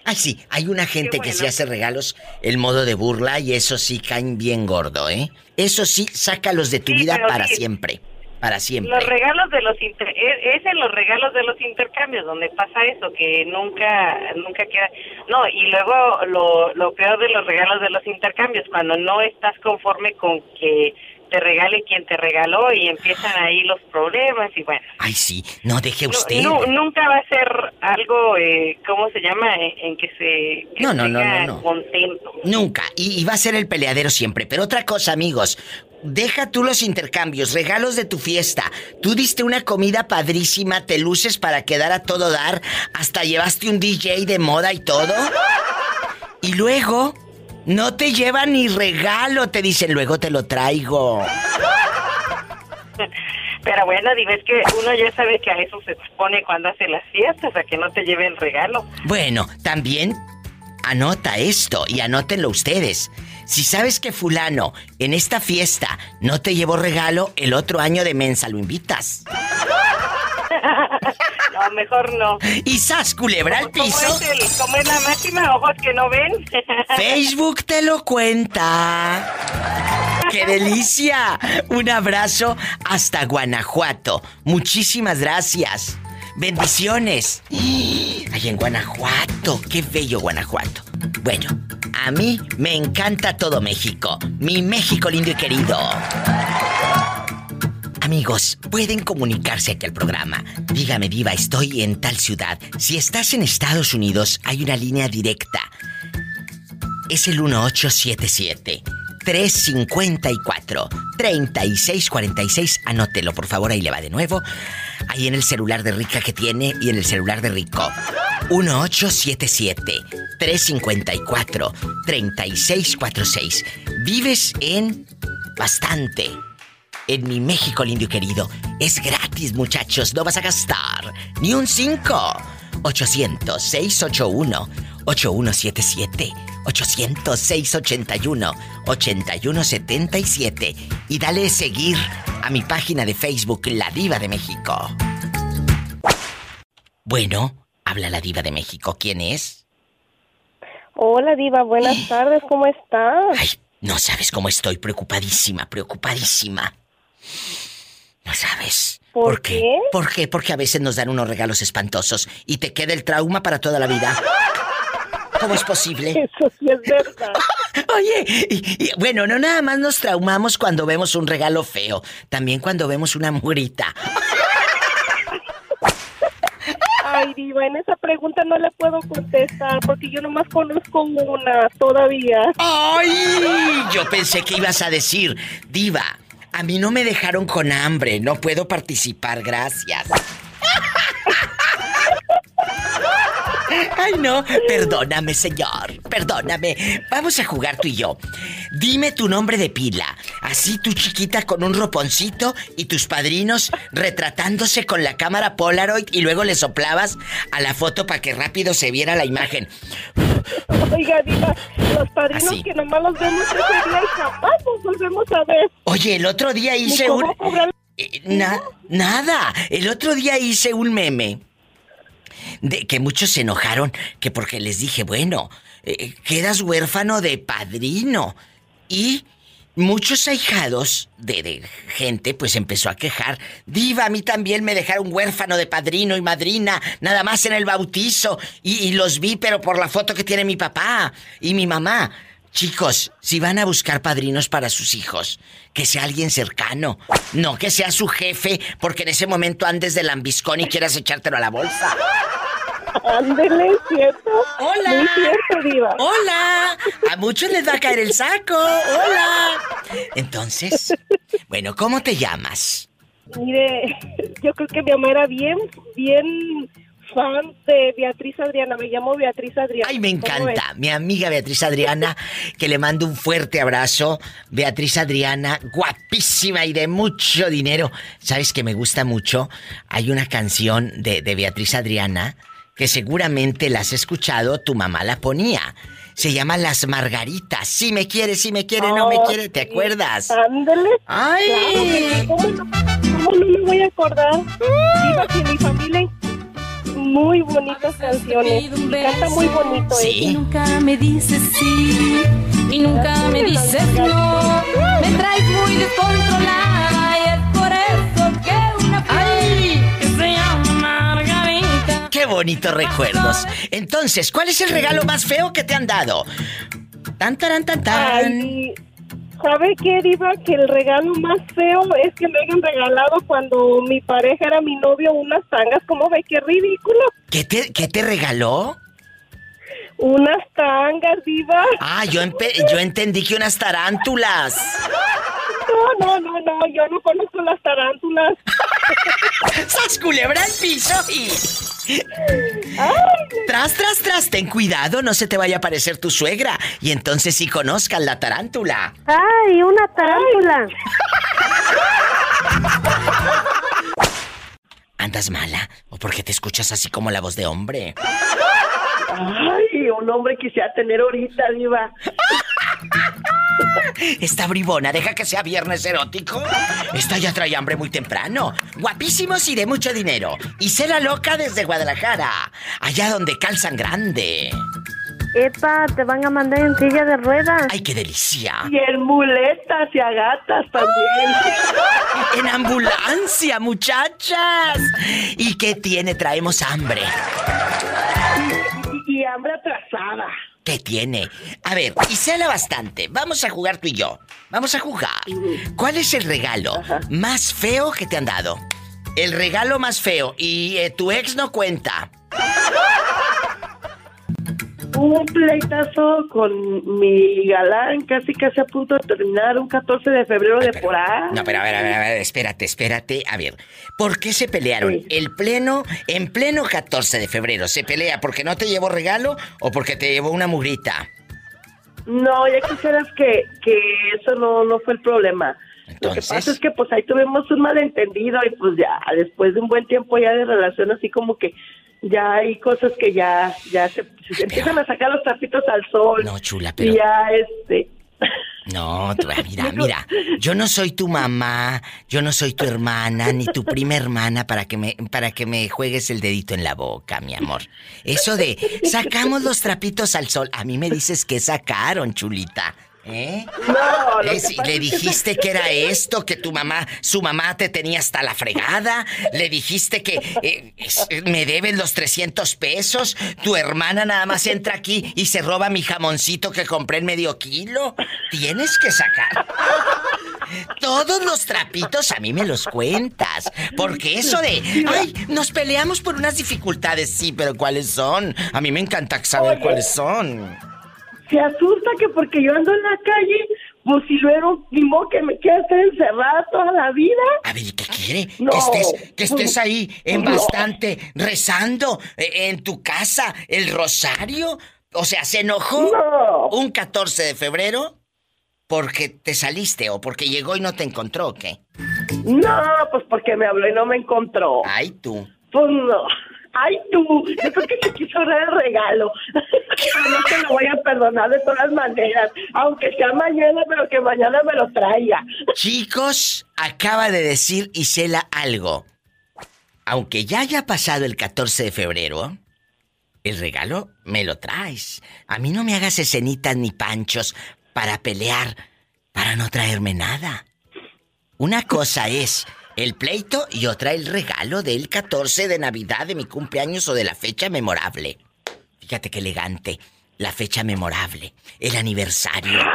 Ay, sí, hay una gente que se hace regalos el modo de burla y eso sí caen bien gordo, ¿eh? Eso sí, sácalos de tu Sí, vida para sí. siempre. Para siempre. Los regalos de los inter es en los regalos de los intercambios donde pasa eso que nunca nunca queda no y luego lo, lo peor de los regalos de los intercambios cuando no estás conforme con que te regale quien te regaló y empiezan ahí los problemas y bueno Ay, sí, no deje usted. nu- nunca va a ser algo eh, cómo se llama en, en que se que No, no, no, no, no. contento Nunca. Y, y va a ser el peleadero siempre. Pero otra cosa, amigos. Deja tú los intercambios, regalos de tu fiesta. Tú diste una comida padrísima, te luces para quedar a todo dar, hasta llevaste un DJ de moda y todo. Y luego, no te llevan ni regalo, te dicen, luego te lo traigo. pero bueno digo es que uno ya sabe que a eso se expone cuando hace las fiestas a que no te lleve el regalo Bueno, también anota esto y anótenlo ustedes. Si sabes que fulano en esta fiesta no te llevó regalo, el otro año de mensa lo invitas. no, mejor no. Y sas, culebra al ¿Cómo piso. es, el, cómo es la máxima? Ojos que no ven. Facebook te lo cuenta. ¡Qué delicia! Un abrazo hasta Guanajuato. Muchísimas gracias. Bendiciones. Ay, en Guanajuato. Qué bello Guanajuato. Bueno, a mí me encanta todo México. Mi México lindo y querido. Amigos, pueden comunicarse aquí al programa. Dígame, Diva, estoy en tal ciudad. Si estás en Estados Unidos, hay una línea directa. Es el 1877 354 3646. Anótelo, por favor, ahí le va de nuevo. Ahí en el celular de Rica que tiene y en el celular de Rico. 1877 354 3646. Vives en bastante. En mi México lindo y querido. Es gratis, muchachos. No vas a gastar ni un 5. 800-681-8177. 800-681-8177. Y dale seguir a mi página de Facebook, La Diva de México. Bueno, habla la Diva de México. ¿Quién es? Hola, Diva, buenas tardes, ¿cómo estás? Ay, no sabes cómo estoy preocupadísima, preocupadísima. No sabes. ¿Por qué? ¿Por qué? Porque a veces nos dan unos regalos espantosos y te queda el trauma para toda la vida. ¿Cómo es posible? Eso sí es verdad. Oye, y- y, bueno, no nada más nos traumamos cuando vemos un regalo feo, también cuando vemos una mugrita. Ay, Diva, en esa pregunta no le puedo contestar porque yo nomás conozco una todavía. ¡Ay! Yo pensé que ibas a decir, Diva, a mí no me dejaron con hambre, no puedo participar, gracias. Ay, no, perdóname, señor, perdóname. Vamos a jugar tú y yo. Dime tu nombre de pila. Así tu chiquita con un roponcito y tus padrinos retratándose con la cámara Polaroid y luego le soplabas a la foto para que rápido se viera la imagen. Oiga, Diva, los padrinos Así. que nomás los vemos ese día y jamás nos volvemos a ver. Oye, el otro día hice un... Eh, na- nada. El otro día hice un meme de que muchos se enojaron que porque les dije, bueno, eh, quedas huérfano de padrino. Y muchos ahijados de, de gente pues empezó a quejar. Diva, a mí también me dejaron huérfano de padrino y madrina, nada más en el bautizo. Y, y los vi, pero por la foto que tiene mi papá y mi mamá. Chicos, si van a buscar padrinos para sus hijos, que sea alguien cercano, no que sea su jefe, porque en ese momento andes de lambiscón y quieras echártelo a la bolsa. Ándele, ¿cierto? Hola. Muy cierto, Diva. Hola. A muchos les va a caer el saco. Hola. Entonces, bueno, ¿cómo te llamas? Mire, yo creo que mi mamá era bien, bien fan de Beatriz Adriana. Me llamo Beatriz Adriana. Ay, me encanta. Mi amiga Beatriz Adriana, que le mando un fuerte abrazo. Beatriz Adriana, guapísima y de mucho dinero. ¿Sabes que me gusta mucho? Hay una canción de, de Beatriz Adriana que seguramente la has escuchado, tu mamá la ponía. Se llama Las Margaritas. Si me quiere, si me quiere, no me quiere, ¿te sí. acuerdas? Ándele. Ay. Claro sí. ¿Cómo no, cómo no me voy a acordar? Diva, que mi familia muy bonitas canciones. Y canta muy bonito Sí. Nunca me dices sí y nunca me dices no. Me traes muy descontrolada y es por eso que una flor que se llama Margarita. Qué bonitos recuerdos. Entonces, ¿cuál es el regalo más feo que te han dado? Tan, taran, tan, tan. Ay, ¿sabe qué, Diva? Que el regalo más feo es que me hayan regalado cuando mi pareja era mi novio unas tangas. ¿Cómo ve? ¡Qué ridículo! ¿Qué te, qué te regaló? Unas tangas, Diva. Ah, yo, empe- yo entendí que unas tarántulas. No, no, no, no, yo no conozco las tarántulas. ¡Sas culebra al piso y... Tras, tras, tras, ten cuidado, no se te vaya a aparecer tu suegra. Y entonces sí conozcan la tarántula. ¡Ay, una tarántula! ¿Andas mala? ¿O porque te escuchas así como la voz de hombre? Ay, un hombre quisiera tener ahorita, Diva. Esta bribona, deja que sea viernes erótico. Esta ya trae hambre muy temprano. Guapísimos y de mucho dinero. Y sé la loca desde Guadalajara. Allá donde calzan grande. Epa, te van a mandar en silla de ruedas. ¡Ay, qué delicia! Y en muletas y a gatas también. En ambulancia, muchachas. ¿Y qué tiene? Traemos hambre. ¿Qué tiene? A ver, y séla bastante. Vamos a jugar tú y yo. Vamos a jugar. ¿Cuál es el regalo más feo que te han dado? El regalo más feo. Y eh, tu ex no cuenta. Un pleitazo con mi galán, casi casi a punto de terminar, un 14 de febrero de por ahí. No, pero a ver, a ver, a ver, espérate, espérate. A ver, ¿por qué se pelearon? El pleno, en pleno 14 de febrero, ¿se pelea porque no te llevó regalo o porque te llevó una mugrita? No, ya quisieras que, que eso no, no fue el problema. Lo que pasa es que pues ahí tuvimos un malentendido y pues ya después de un buen tiempo ya de relación así como que ya hay cosas que ya ya se, se empiezan a sacar los trapitos al sol. No, chula, Y pero ya este No, tú, mira, mira, yo no soy tu mamá, yo no soy tu hermana, ni tu prima hermana para que me, para que me juegues el dedito en la boca, mi amor. Eso de sacamos los trapitos al sol, a mí me dices que sacaron, chulita. ¿Eh? No, le es que dijiste que era esto, que tu mamá, su mamá te tenía hasta la fregada, le dijiste que eh, es- me deben los 300 pesos, tu hermana nada más entra aquí y se roba mi jamoncito que compré en medio kilo. Tienes que sacar. Todos los trapitos a mí me los cuentas. Porque eso de, ay, nos peleamos por unas dificultades, sí, pero ¿cuáles son? A mí me encanta saber Oye. cuáles son. Se asusta que porque yo ando en la calle, pues si luego, ni modo que me quiera estar encerrada toda la vida. A ver, ¿y qué quiere? No. Que estés, que estés ahí en No. bastante rezando eh, en tu casa el rosario. O sea, ¿se enojó un 14 de febrero porque te saliste o porque llegó y no te encontró o qué? No, pues porque me habló y no me encontró. Ay, tú. Pues no. Ay, tú. Yo creo que se quiso dar el regalo. No te lo voy a perdonar de todas maneras. Aunque sea mañana, pero que mañana me lo traiga. Chicos, acaba de decir Isela algo. Aunque ya haya pasado el 14 de febrero, el regalo me lo traes. A mí no me hagas escenitas ni panchos para pelear, para no traerme nada. Una cosa es el pleito y otra el regalo del 14 de Navidad de mi cumpleaños o de la fecha memorable. Fíjate qué elegante. La fecha memorable, el aniversario.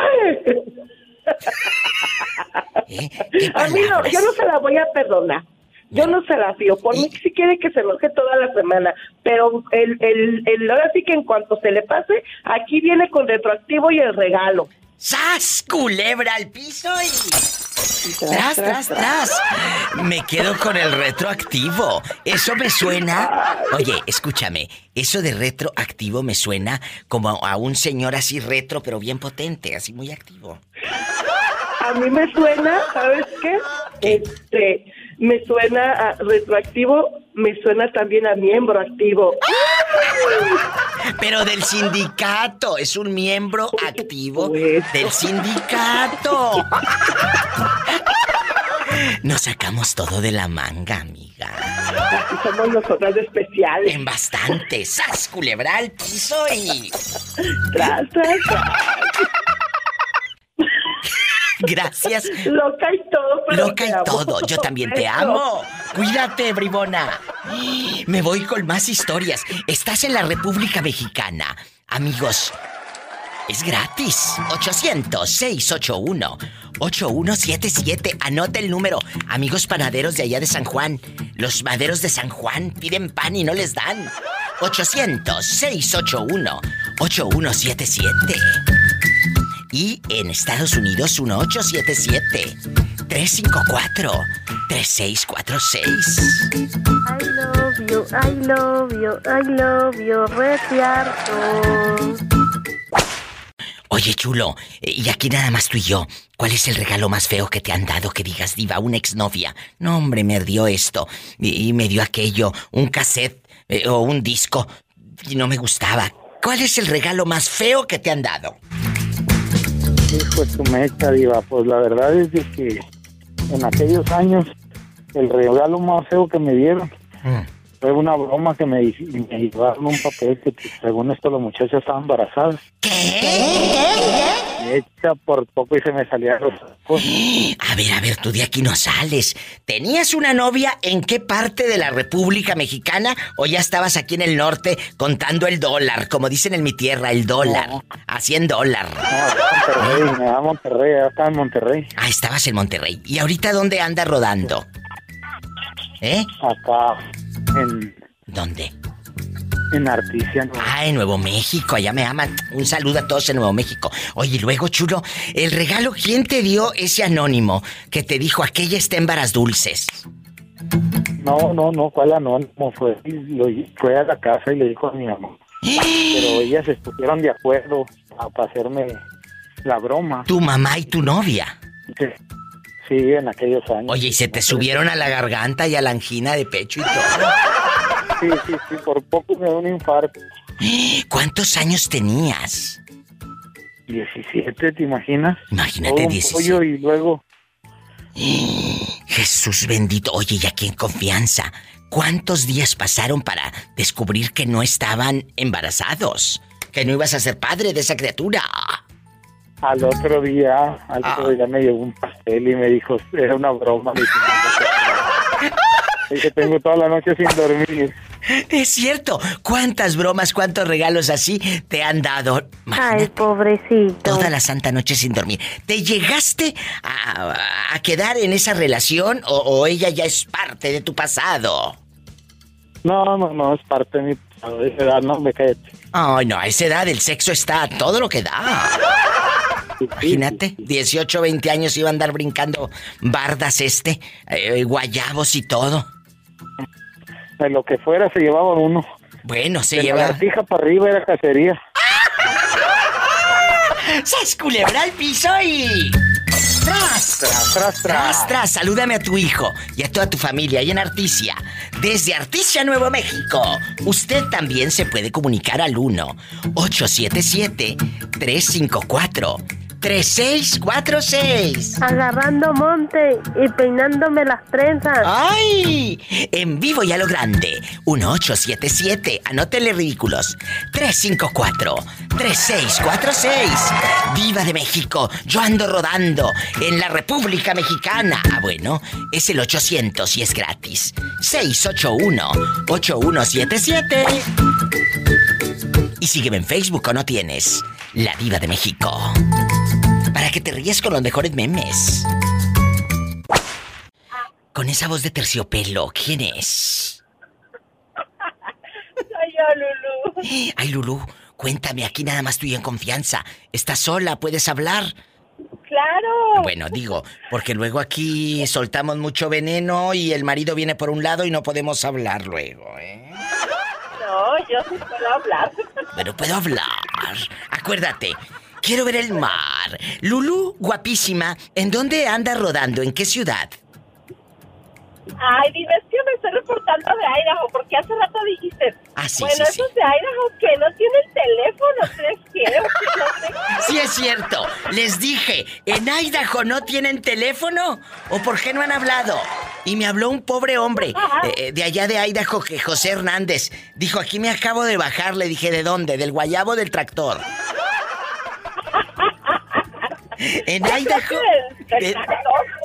¿Eh? ¿Qué A mí no, yo no se la voy a perdonar. Yo no se la fío. Por mí si quiere que se enoje toda la semana. Pero el, el, el, ahora sí que en cuanto se le pase, aquí viene con retroactivo y el regalo. ¡Sas! Culebra al piso y. Tras, tras, tras. Me quedo con el retroactivo. Eso me suena. Oye, escúchame. Eso de retroactivo me suena como a un señor así retro, pero bien potente, así muy activo. A mí me suena, ¿sabes qué? Este, me suena a retroactivo, me suena también a miembro activo. Pero del sindicato. Es un miembro activo del sindicato. Nos sacamos todo de la manga, amiga. Aquí somos nosotras especiales. En bastante. ¡Sas! Culebra al piso y. Tras, tras, tras. Gracias. Loca y todo, pero Loca y amo. todo. Yo también te amo. Cuídate, bribona. Me voy con más historias. Estás en la República Mexicana. Amigos, es gratis. 800-681-8177. Anota el número. Amigos panaderos de allá de San Juan. Los maderos de San Juan piden pan y no les dan. 800-681-8177. Y en Estados Unidos 1877-354-3646. I love you, I love you, I love you, Retiarto. Oye, chulo, y aquí nada más tú y yo. ¿Cuál es el regalo más feo que te han dado que digas, diva, una exnovia? No, hombre, me dio esto y, y me dio aquello, un cassette eh, o un disco y no me gustaba. ¿Cuál es el regalo más feo que te han dado? Hijo de tu mecha, diva. Pues la verdad es de que en aquellos años el regalo más feo que me dieron fue una broma que me, me llevaron un papel que según esto la muchacha estaba embarazada. Hecha por poco y se me salían los ojos. A ver, a ver, tú de aquí no sales. ¿Tenías una novia en qué parte de la República Mexicana o ya estabas aquí en el norte contando el dólar, como dicen en mi tierra, el dólar? Así en dólar. Monterrey, me da Monterrey, ya estaba en Monterrey. Ah, estabas en Monterrey. ¿Y ahorita dónde andas rodando? ¿Eh? Acá, en... ¿Dónde? En Articia. Ah, en Nuevo México, allá me aman. Un saludo a todos en Nuevo México. Oye, y luego, chulo, el regalo, ¿quién te dio ese anónimo que te dijo aquella está en varas dulces? No, no, no, ¿cuál anónimo fue? Lo, fue a la casa y le dijo a mi mamá. Pero ellas se pusieron de acuerdo a- para hacerme la broma. Tu mamá y tu novia. Sí, sí, en aquellos años. Oye, y se te subieron a la garganta y a la angina de pecho y todo. Sí, sí, sí, por poco me da un infarto. ¿Cuántos años tenías? 17, ¿te imaginas? Imagínate, Todo un 17. pollo y luego Jesús bendito. Oye, y aquí en confianza, ¿cuántos días pasaron para descubrir que no estaban embarazados? Que no ibas a ser padre de esa criatura. al otro día, al Ah. otro día me llevó un pastel y me dijo, era una broma. Me dijo, "No, Dije, tengo toda la noche sin dormir. Es cierto. ¿Cuántas bromas, cuántos regalos así te han dado? Ay, pobrecito. Toda la santa noche sin dormir. ¿Te llegaste a, a quedar en esa relación o, o ella ya es parte de tu pasado? No, no, no, es parte de mi pasado. De esa edad, no, me cállate. Ay, no, a esa edad el sexo está a todo lo que da. Imagínate, 18, 20 años iba a andar brincando bardas este, eh, guayabos y todo. De lo que fuera se llevaba uno. Bueno, se de lleva- la lagartija para arriba era cacería. ¡Sas culebra al piso y... ¡Tras! Tras, tras, tras. Tras, Salúdame a tu hijo y a toda tu familia ahí en Articia. Desde Articia, Nuevo México. Usted también se puede comunicar al 1-877-354-3646. Agarrando monte y peinándome las trenzas. ¡Ay! En vivo y a lo grande. 1877. Anótele ridículos. 354-3646. Viva de México. Yo ando rodando en la República Mexicana. Ah, bueno. Es el 800 y es gratis. 681-8177. Y sígueme en Facebook o no tienes. La Diva de México. Para que te ríes con los mejores memes. Con esa voz de terciopelo, ¿quién es? Soy yo, Lulu. Ay, Lulú, cuéntame aquí nada más tú y en confianza. ¿Estás sola? ¿Puedes hablar? Claro. Bueno, digo, porque luego aquí soltamos mucho veneno y el marido viene por un lado y no podemos hablar luego, ¿eh? Yo sí puedo hablar. Pero puedo hablar. Acuérdate, quiero ver el mar. Lulú, guapísima, ¿en dónde anda rodando? ¿En qué ciudad? Ay, dime, es que me estoy reportando de Idaho, porque hace rato dijiste. Ah, sí, bueno, sí, esos de Idaho que no tienen teléfono, ¿crees que? O que no qué. Sí es cierto. Les dije, ¿en Idaho no tienen teléfono? ¿O por qué no han hablado? Y me habló un pobre hombre eh, eh, de allá de Idaho, que José Hernández. Dijo, aquí me acabo de bajar. Le dije, ¿de dónde? ¿Del guayabo del tractor? En Idaho... ¿Del de-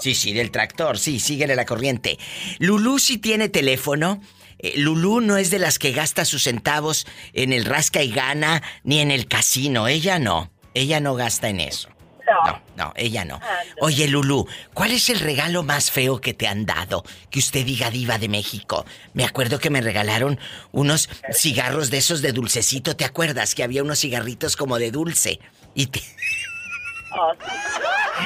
Sí, sí, del tractor, sí, síguele la corriente. Lulú sí tiene teléfono. Eh, Lulú no es de las que gasta sus centavos en el rasca y gana ni en el casino. Ella no. Ella no gasta en eso. No, no, ella no. Oye, Lulú, ¿cuál es el regalo más feo que te han dado? Que usted diga diva de México. Me acuerdo que me regalaron unos cigarros de esos de dulcecito. ¿Te acuerdas que había unos cigarritos como de dulce? Y te...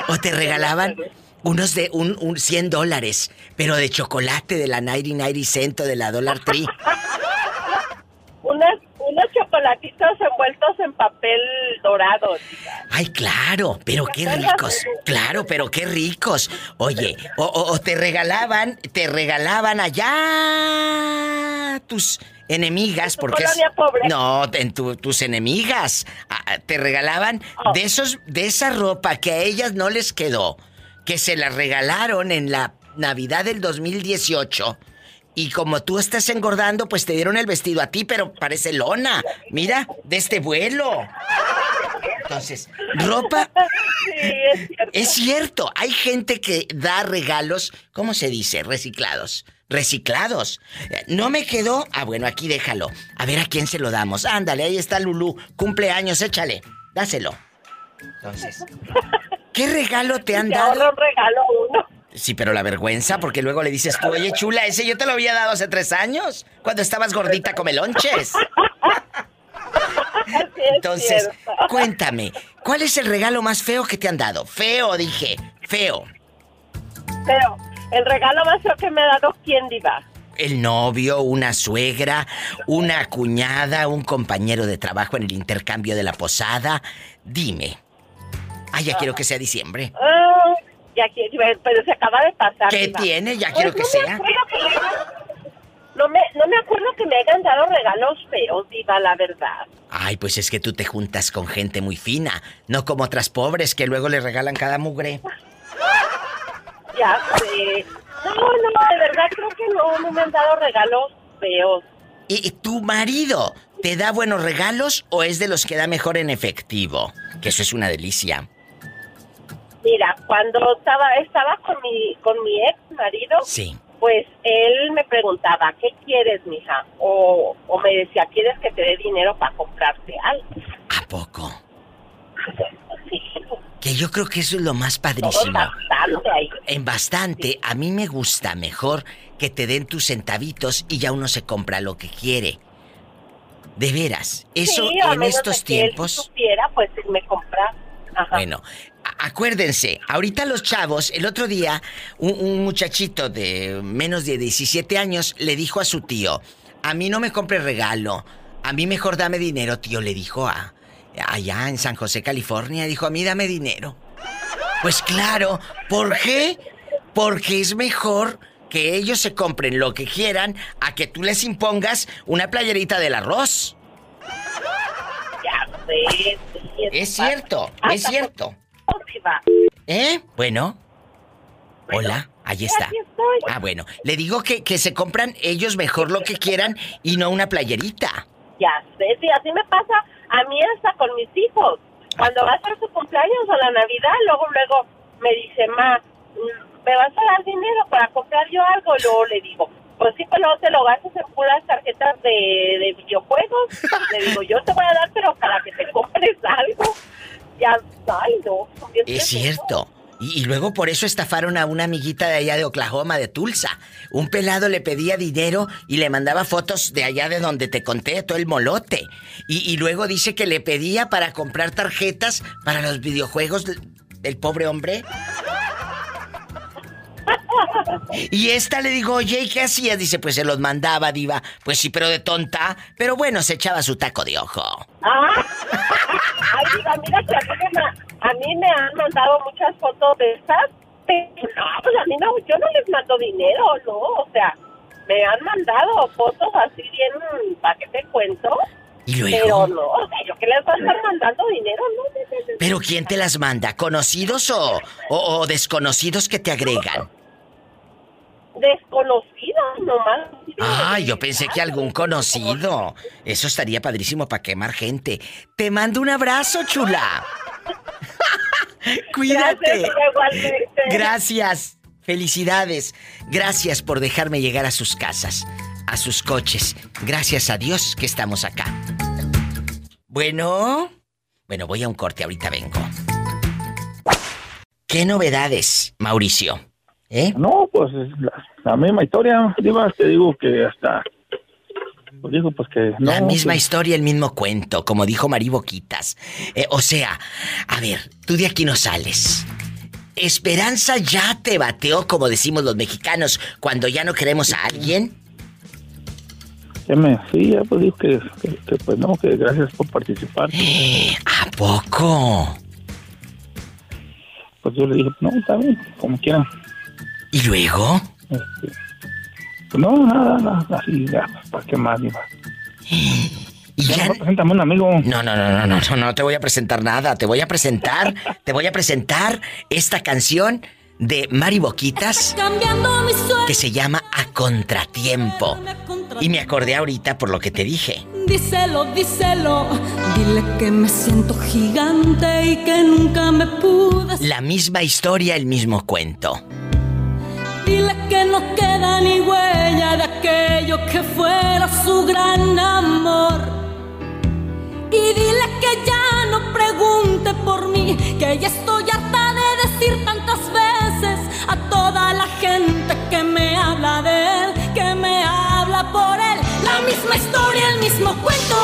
O te regalaban unos de un, un 100 dólares, pero de chocolate de la 99 cento de la Dollar Tree. Unas, unos chocolatitos envueltos en papel dorado. Ay, claro, pero qué ricos. Claro, pero qué ricos. Oye, o, o- o te regalaban, te regalaban allá tus enemigas, porque es- pobre. no, en tu- tus enemigas te regalaban de esos, de esa ropa que a ellas no les quedó, que se la regalaron en la Navidad del 2018. Y como tú estás engordando, pues te dieron el vestido a ti, pero parece lona. Mira, de este vuelo. Entonces, ropa. es cierto. Hay gente que da regalos, ¿cómo se dice? Reciclados. Reciclados. No me quedó. Ah, bueno, aquí déjalo. A ver a quién se lo damos. Ándale, ahí está Lulú. Cumpleaños, échale. Dáselo. Entonces. ¿Qué regalo te han Te dado? ahorro un regalo uno. Sí, pero la vergüenza, porque luego le dices tú, oye, chula, ese yo te lo había dado hace tres años, cuando estabas gordita come lonches. Entonces, cuéntame, ¿cuál es el regalo más feo que te han dado? Feo, dije, feo. Pero el regalo más feo que me ha dado, ¿quién diva? El novio, una suegra, una cuñada, un compañero de trabajo en el intercambio de la posada. Dime. Ay, ya quiero que sea diciembre. Ah, ya quiero, pero se acaba de pasar. ¿Qué tiene? Ya quiero Pues que no sea. no me, no me acuerdo que me hayan dado regalos feos, diva, la verdad. Ay, pues es que tú te juntas con gente muy fina, no como otras pobres que luego le regalan cada mugre. Ya sé. No, no, de verdad creo que no, no me han dado regalos feos. ¿Y y tu marido te da buenos regalos o es de los que da mejor en efectivo? Que eso es una delicia. Mira, cuando estaba estaba con mi con mi ex marido, Sí. pues él me preguntaba, ¿qué quieres, mija? O, o me decía, ¿quieres que te dé dinero para comprarte algo? ¿A poco? Que yo creo que eso es lo más padrísimo. bastante ahí. En bastante, a mí me gusta mejor que te den tus centavitos y ya uno se compra lo que quiere. De veras, eso Sí, en estos tiempos. supiera, pues me compra. Ajá. Bueno, acuérdense, ahorita los chavos, el otro día, un, un muchachito de menos de 17 años le dijo a su tío, a mí no me compre regalo, a mí mejor dame dinero, tío, le dijo a allá en San José, California, dijo, a mí dame dinero. Pues claro, ¿por qué? Porque es mejor que ellos se compren lo que quieran a que tú les impongas una playerita del arroz. Ya sé. sí, Es cierto, es cierto. ¿Eh? Bueno. Hola, ahí está. Ah, bueno. Le digo que, que se compran ellos mejor lo que quieran y no una playerita. Ya sé, sí, así me pasa a mí hasta con mis hijos. Cuando va a ser su cumpleaños o la Navidad, luego, luego me dice, ma, mm, ¿me vas a dar dinero para comprar yo algo? Y luego le digo, pues sí, pero luego te lo gastas en puras tarjetas de, de videojuegos. le digo, yo te voy a dar, pero para que te compres algo. Ya, ay, no. son bien Es cierto. Y, y luego por eso estafaron a una amiguita de allá de Oklahoma, de Tulsa. Un pelado le pedía dinero y le mandaba fotos de allá de donde te conté, todo el molote. Y, y luego dice que le pedía para comprar tarjetas para los videojuegos del, del pobre hombre. Y esta le digo, oye, ¿y qué hacías? Dice, pues se los mandaba, diva. Pues sí, pero de tonta. Pero bueno, se echaba su taco de ojo. Ah, ay, diva, mira que a mí, me, a mí me han mandado muchas fotos de esas, pero no, pues a mí no, yo no les mando dinero, no, o sea, me han mandado fotos así bien, ¿para qué te cuento? ¿Y luego? Pero no, o sea, yo que les voy a estar mandando dinero, no, no, no, no. ¿Pero quién te las manda? ¿Conocidos o, o, o desconocidos que te agregan? Desconocidos nomás. Ah, yo pensé que algún conocido. Eso estaría padrísimo para quemar gente. Te mando un abrazo, chula. Cuídate. Gracias. Gracias. Felicidades. Gracias por dejarme llegar a sus casas, a sus coches. Gracias a Dios que estamos acá. Bueno. Bueno, voy a un corte, ahorita vengo. ¿Qué novedades, Mauricio? ¿Eh? No, pues es la, la misma historia, Diva, te digo que hasta... Pues digo, pues que... No, La misma que- historia, el mismo cuento, como dijo Mari Boquitas. Eh, o sea, a ver, tú de aquí no sales. ¿Esperanza ya te bateó, como decimos los mexicanos, cuando ya no queremos a alguien? sí, ya pues digo que, que- que, pues no, que gracias por participar. ¿A poco? Pues yo le dije, no, está bien, como quieran. ¿Y luego? Este, no, nada, nada, así, ya, ¿para qué más, Diva? ¿Y ya? Preséntame un amigo. No, no, no, no, no, no, no te voy a presentar nada. Te voy a presentar, te voy a presentar esta canción de Mari Boquitas Cambiando mi suerte. que se llama A Contratiempo. Y me acordé ahorita por lo que te dije. Díselo, díselo. Dile que me siento gigante y que nunca me pude. La misma historia, el mismo cuento. Que no queda ni huella de aquello que fuera su gran amor. Y dile que ya no pregunte por mí, que ya estoy harta de decir tantas veces a toda la gente que me habla de él, que me habla por él. La misma historia, el mismo cuento.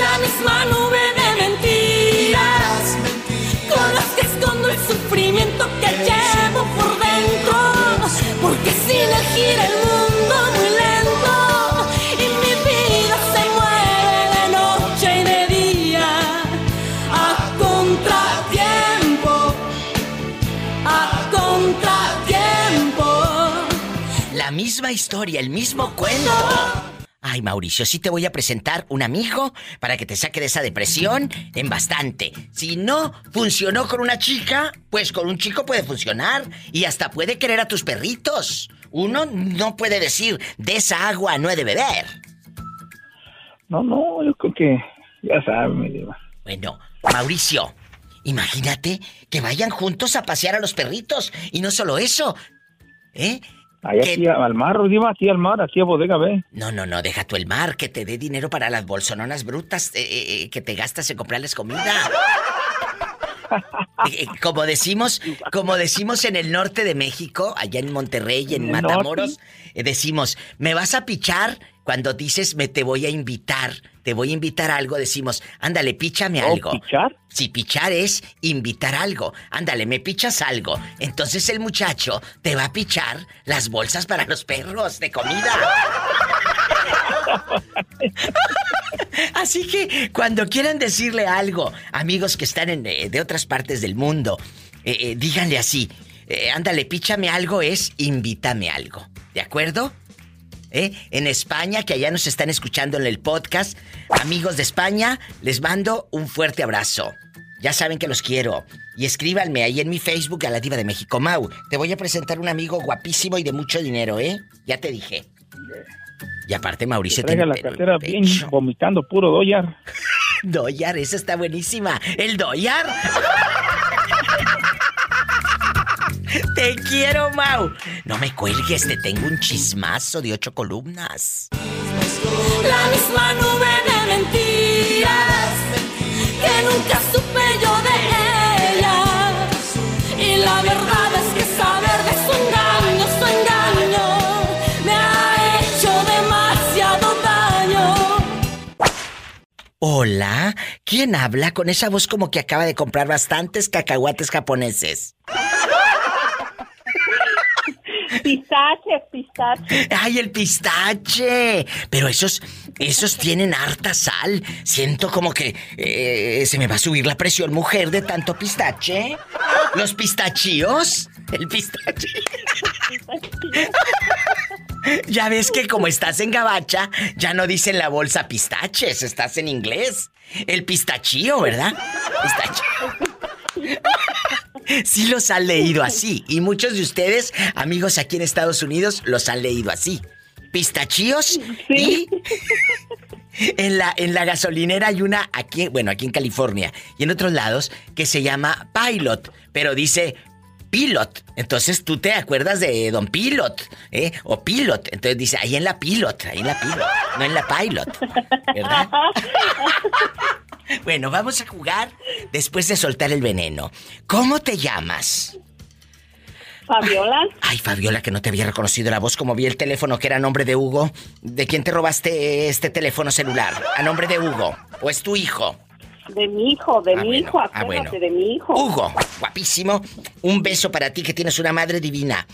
La misma nube de mentiras con las que escondo el sufrimiento que llevo por Porque si le gira el mundo muy lento y mi vida se mueve de noche y de día a contratiempo, a contratiempo. La misma historia, el mismo cuento. Ay, Mauricio, sí te voy a presentar un amigo para que te saque de esa depresión en bastante. Si no funcionó con una chica, pues con un chico puede funcionar y hasta puede querer a tus perritos. Uno no puede decir, de esa agua no he de beber. No, no, yo creo que ya sabes, mi diva. Bueno, Mauricio, imagínate que vayan juntos a pasear a los perritos. Y no solo eso, ¿eh? Allá aquí al mar, diva, aquí al mar, aquí a bodega, ve. No, no, no, deja tú el mar, que te dé dinero para las bolsononas brutas eh, eh, eh, que te gastas en comprarles comida. Eh, como decimos, como decimos en el norte de México, allá en Monterrey en ¿En el Matamoros, decimos, ¿me vas a pichar? Cuando dices me te voy a invitar, te voy a invitar a algo, decimos, ándale, píchame ¿Oh, algo. pichar? Si pichar es invitar algo. Ándale, me pichas algo. Entonces el muchacho te va a pichar las bolsas para los perros de comida. Así que cuando quieran decirle algo, amigos que están en, eh, de otras partes del mundo, eh, eh, díganle así, ándale, píchame algo es invítame algo. ¿De acuerdo? ¿Eh? En España, que allá nos están escuchando en el podcast, amigos de España, les mando un fuerte abrazo. Ya saben que los quiero. Y escríbanme ahí en mi Facebook a la Diva de México. Mau, te voy a presentar un amigo guapísimo y de mucho dinero, ¿eh? Ya te dije. Y aparte, Mauricio tiene la cartera bien vomitando puro dólar. Doyar, esa está buenísima. ¿El Doyar? Te quiero, Mau. No me cuelgues, te tengo un chismazo de ocho columnas. La misma nube de mentiras que nunca supe yo de ella. Y la verdad es que saber de su engaño, su engaño, me ha hecho demasiado daño. Hola, ¿quién habla con esa voz como que acaba de comprar bastantes cacahuates japoneses? Pistache, pistache. ¡Ay, el pistache! Pero esos, esos tienen harta sal. Siento como que eh, se me va a subir la presión, mujer, de tanto pistache. ¿Los pistachíos? El pistache. Ya ves que como estás en gabacha, ya no dicen la bolsa pistaches, estás en inglés. El pistachío, ¿verdad? Pistache. Sí los han leído así. Y muchos de ustedes, amigos aquí en Estados Unidos, los han leído así. Pistachíos y en la, en la gasolinera hay una aquí, bueno, aquí en California y en otros lados que se llama Pilot, pero dice Pilot. Entonces tú te acuerdas de Don Pilot, ¿eh? O Pilot. Entonces dice, ahí en la Pilot, ahí en la Pilot, no en la Pilot. ¿Verdad? Bueno, vamos a jugar después de soltar el veneno. ¿Cómo te llamas? Fabiola. Ay, Fabiola, que no te había reconocido la voz como vi el teléfono que era a nombre de Hugo. ¿De quién te robaste este teléfono celular? ¿A nombre de Hugo? ¿O es tu hijo? De mi hijo, de Ah, mi bueno, hijo, ah, bueno. de mi hijo. Hugo, guapísimo. Un beso para ti que tienes una madre divina.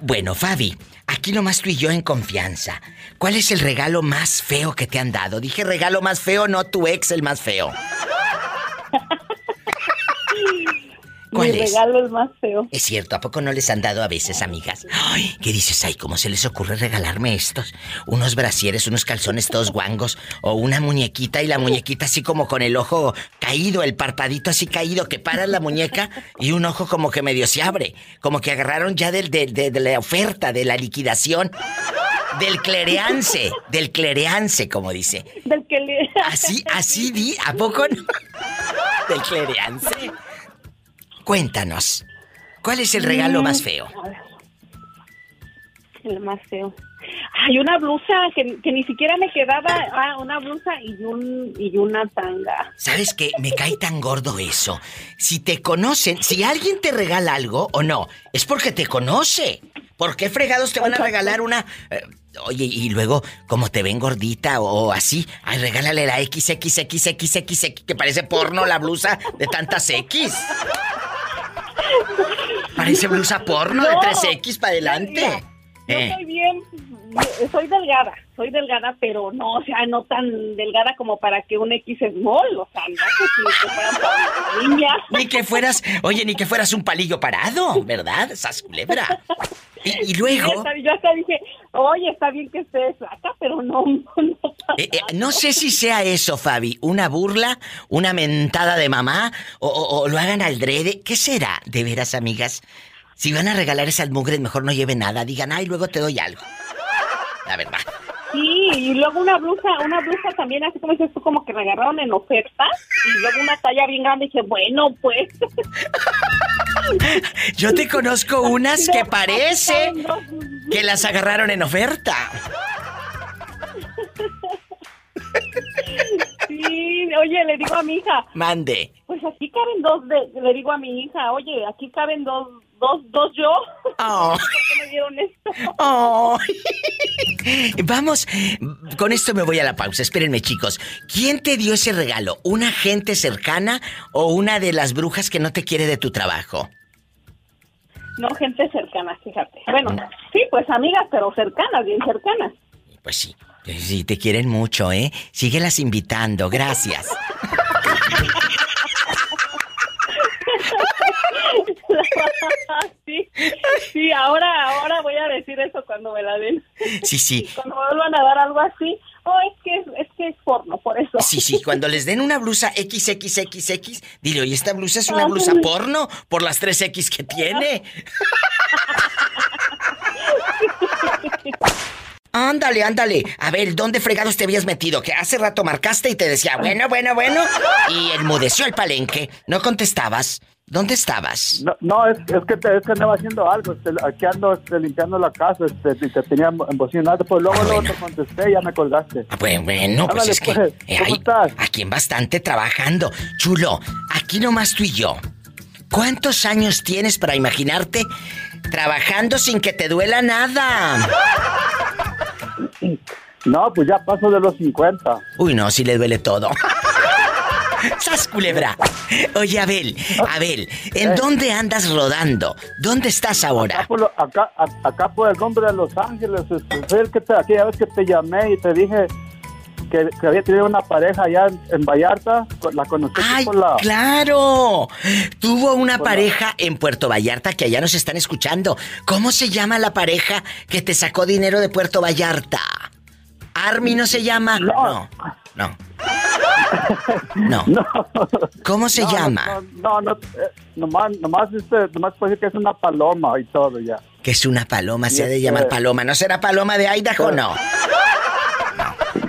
Bueno, Fabi, aquí nomás tú y yo en confianza. ¿Cuál es el regalo más feo que te han dado? Dije regalo más feo, no tu ex el más feo. ¿Cuál Mi es? regalo es más feo. Es cierto, ¿a poco no les han dado a veces, amigas? Ay, ¿qué dices? Ay, ¿cómo se les ocurre regalarme estos? Unos brasieres, unos calzones todos guangos, o una muñequita y la muñequita así como con el ojo caído, el parpadito así caído, que paras la muñeca y un ojo como que medio se abre. Como que agarraron ya del, de, de- de la oferta, de la liquidación. Del clereance, del clereance, como dice. Del que le... Así, así di, ¿a poco no? Del clereance. Cuéntanos, ¿cuál es el regalo Mm, más feo? El más feo. Hay una blusa que, que ni siquiera me quedaba. Ah, una blusa y, un, y una tanga. ¿Sabes qué? Me cae tan gordo eso. Si te conocen, si alguien te regala algo o no, es porque te conoce. ¿Por qué fregados te van a regalar una... eh, oye, y luego, como te ven gordita o, así, ay, regálale la XXXXX, que parece porno la blusa de tantas X. Parece blusa porno de No. 3X para adelante. Yo Eh. bien, soy delgada, soy delgada, pero no, o sea, no tan delgada como para que un X small, o sea, no que si niña. Ni que fueras, oye, ni que fueras un palillo parado, ¿verdad? Esas culebra. Y, y luego, Sí, hasta- yo hasta dije, oye, está bien que esté flaca, pero no, no, eh, eh, no sé si sea eso, Fabi, una burla, una mentada de mamá, o, o- o lo hagan al drede. ¿Qué será? De veras, amigas. Si van a regalar esas mugres, mejor no lleven nada. Digan, ay, luego te doy algo. La verdad. Sí, y luego una blusa, una blusa también, así como dices tú, como que me agarraron en oferta, y luego una talla bien grande, y dije, bueno, pues. Yo te conozco unas que parece que las agarraron en oferta. Sí, oye, le digo a mi hija, Mande. pues aquí caben dos, de, le digo a mi hija, oye, aquí caben dos, dos, dos yo. Oh. ¿Por qué me dieron esto? Oh. Vamos, con esto me voy a la pausa. Espérenme, chicos. ¿Quién te dio ese regalo? ¿Una gente cercana o una de las brujas que no te quiere de tu trabajo? No, gente cercana, fíjate. Bueno, sí, pues amigas, pero cercanas, bien cercanas. Pues sí. Sí, te quieren mucho, ¿eh? Síguelas invitando, gracias. sí, sí, ahora, ahora voy a decir eso cuando me la den. Sí, sí. Cuando me vuelvan a dar algo así, oh, es que es, es que es porno, por eso. Sí, sí, cuando les den una blusa XXXX, dile, oye, esta blusa es una blusa porno por las tres X que tiene. Ándale, ándale. A ver, ¿dónde fregados te habías metido? Que hace rato marcaste y te decía, bueno, bueno, bueno. Y enmudeció el palenque. No contestabas. ¿Dónde estabas? No, no es, es que te, es que andaba haciendo algo. este, aquí ando este, limpiando la casa este, y te tenía embocinado. Pues luego, luego te contesté y ya me colgaste. Ah, Bueno, bueno, pues es que pues, eh, ¿cómo hay estás? aquí en bastante trabajando. Chulo, aquí nomás tú y yo. ¿Cuántos años tienes para imaginarte trabajando sin que te duela nada? No, pues ya paso de los 50. Uy, no, si le duele todo. ¡Sas, culebra! Oye, Abel, Abel, ¿en Eh. dónde andas rodando? ¿Dónde estás ahora? Acá por, lo- acá, a- acá por el nombre de Los Ángeles. fue el que te, aquella vez que te llamé y te dije que, que había tenido una pareja allá en, en Vallarta. La conocí ¡Ay, por la... claro! Tuvo una la- pareja en Puerto Vallarta que allá nos están escuchando. ¿Cómo se llama la pareja que te sacó dinero de Puerto Vallarta? ¿Army no se llama? No. No. No. ¿Cómo se No, llama? No, no, no, eh, nomás, nomás, este, nomás puede decir que es una paloma y todo ya. Que es una paloma, se ha de Este- llamar paloma. ¿No será paloma de Idaho? No.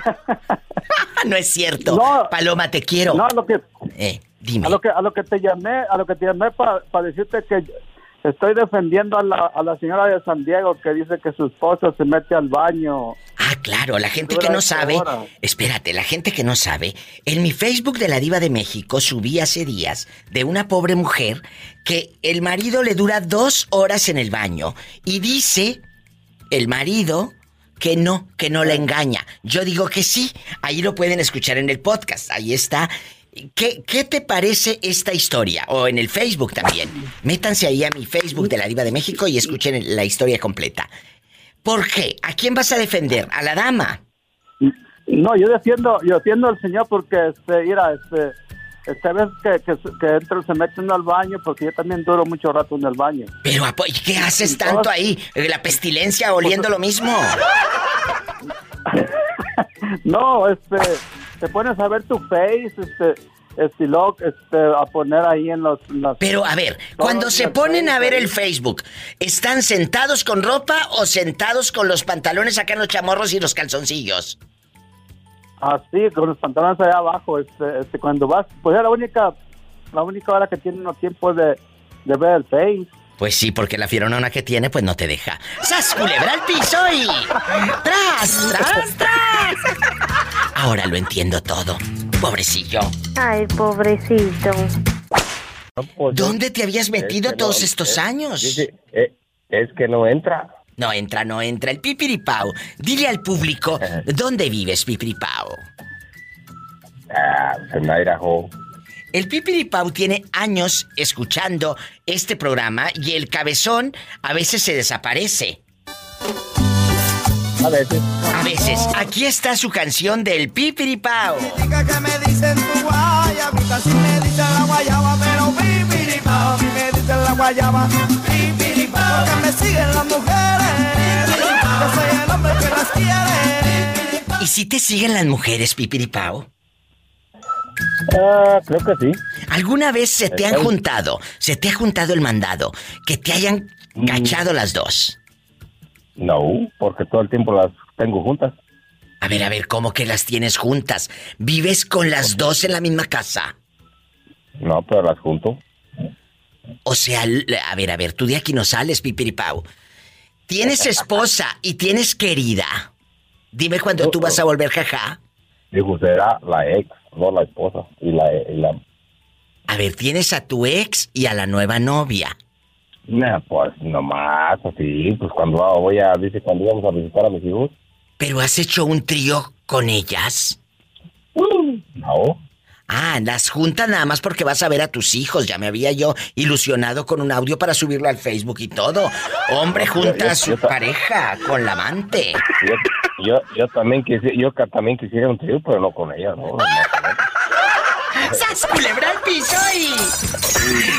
No es cierto. Paloma, te quiero. No, a lo que, Eh, dime. a lo que, a lo que te llamé, a lo que te llamé para decirte que estoy defendiendo a la, a la señora de San Diego que dice que su esposo se mete al baño. Ah, claro, la gente que no sabe. horas. Espérate, la gente que no sabe. En mi Facebook de la Diva de México subí hace días de una pobre mujer que el marido le dura dos horas en el baño y dice el marido que no, que no la engaña. Yo digo que sí. Ahí lo pueden escuchar en el podcast. Ahí está. ¿Qué, ¿Qué te parece esta historia? O en el Facebook también. Métanse ahí a mi Facebook de la Diva de México y escuchen la historia completa. ¿Por qué? ¿A quién vas a defender? ¿A la dama? No, yo defiendo, yo defiendo al señor porque, este, mira, este, esta vez que, que, que entra, se mete uno al baño, porque yo también duro mucho rato en el baño. Pero, ¿y ¿qué haces tanto ahí? ¿La pestilencia oliendo lo mismo? No, este, te pones a ver tu face, este, este, luego, este, a poner ahí en los... en las- Pero, a ver, cuando se ponen a ver el Facebook, ¿están sentados con ropa o sentados con los pantalones acá en los chamorros y los calzoncillos? Así, con los pantalones allá abajo, este, este, cuando vas, pues es la única, la única hora que tiene uno tiempo de, de ver el face. Pues sí, porque la fieronona que tiene, pues no te deja. ¡Sas, culebra al piso y... ¡Tras, tras, tras! Ahora lo entiendo todo. Pobrecillo. Ay, pobrecito. ¿Dónde te habías metido Es que todos no, estos es- años? eh, es que no entra. No entra, no entra. El pipiripao. Dile al público, ¿dónde vives, pipiripao? Ah, en Idaho. El Pipiripau tiene años escuchando este programa y el cabezón a veces se desaparece. A veces. A veces. Aquí está su canción del Pipiripao. Chica que me dicen tu guayabita, si me dicen la guayaba, pero pipiripao. A mí me dicen la guayaba, pipiripao. Porque me siguen las mujeres, yo soy el hombre que las quiere. ¿Y si te siguen las mujeres, Pipiripao? Ah, creo que sí. ¿Alguna vez se te han juntado, se te ha juntado el mandado, que te hayan Mm. cachado las dos? No, porque todo el tiempo las tengo juntas. A ver, a ver, ¿cómo que las tienes juntas? ¿Vives con las dos en la misma casa? No, pero las junto. O sea, a ver, a ver, tú de aquí no sales, Pipiripao. Tienes esposa y tienes querida. Dime cuándo tú vas a volver, jaja. Dijo, será la ex, no la esposa. Y la... Y la A ver, tienes a tu ex y a la nueva novia. Nah, pues nomás, así, pues cuando voy a, dice, cuando íbamos a visitar a mis hijos, ¿Pero has hecho un trío con ellas? no. Ah, las juntas nada más porque vas a ver a tus hijos. Ya me había yo ilusionado con un audio para subirlo al Facebook y todo. Hombre junta a su pareja con la amante. Yo, yo, también quisiera, yo también quisiera un trío, pero no con ella, no. ¡Sas, culebra al piso y...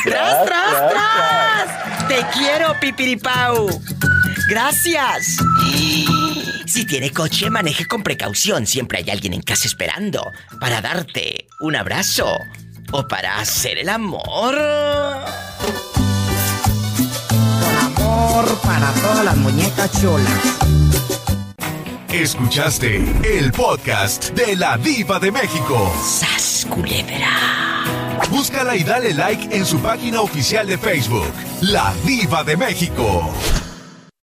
¡Tras, tras, tras! ¡Te quiero, Pipiripau! ¡Gracias! Si tiene coche, maneje con precaución. Siempre hay alguien en casa esperando para darte un abrazo o para hacer el amor. Amor para todas las muñecas chulas. Escuchaste el podcast de la Diva de México. ¡Sas, culebra! Búscala y dale like en su página oficial de Facebook, La Diva de México.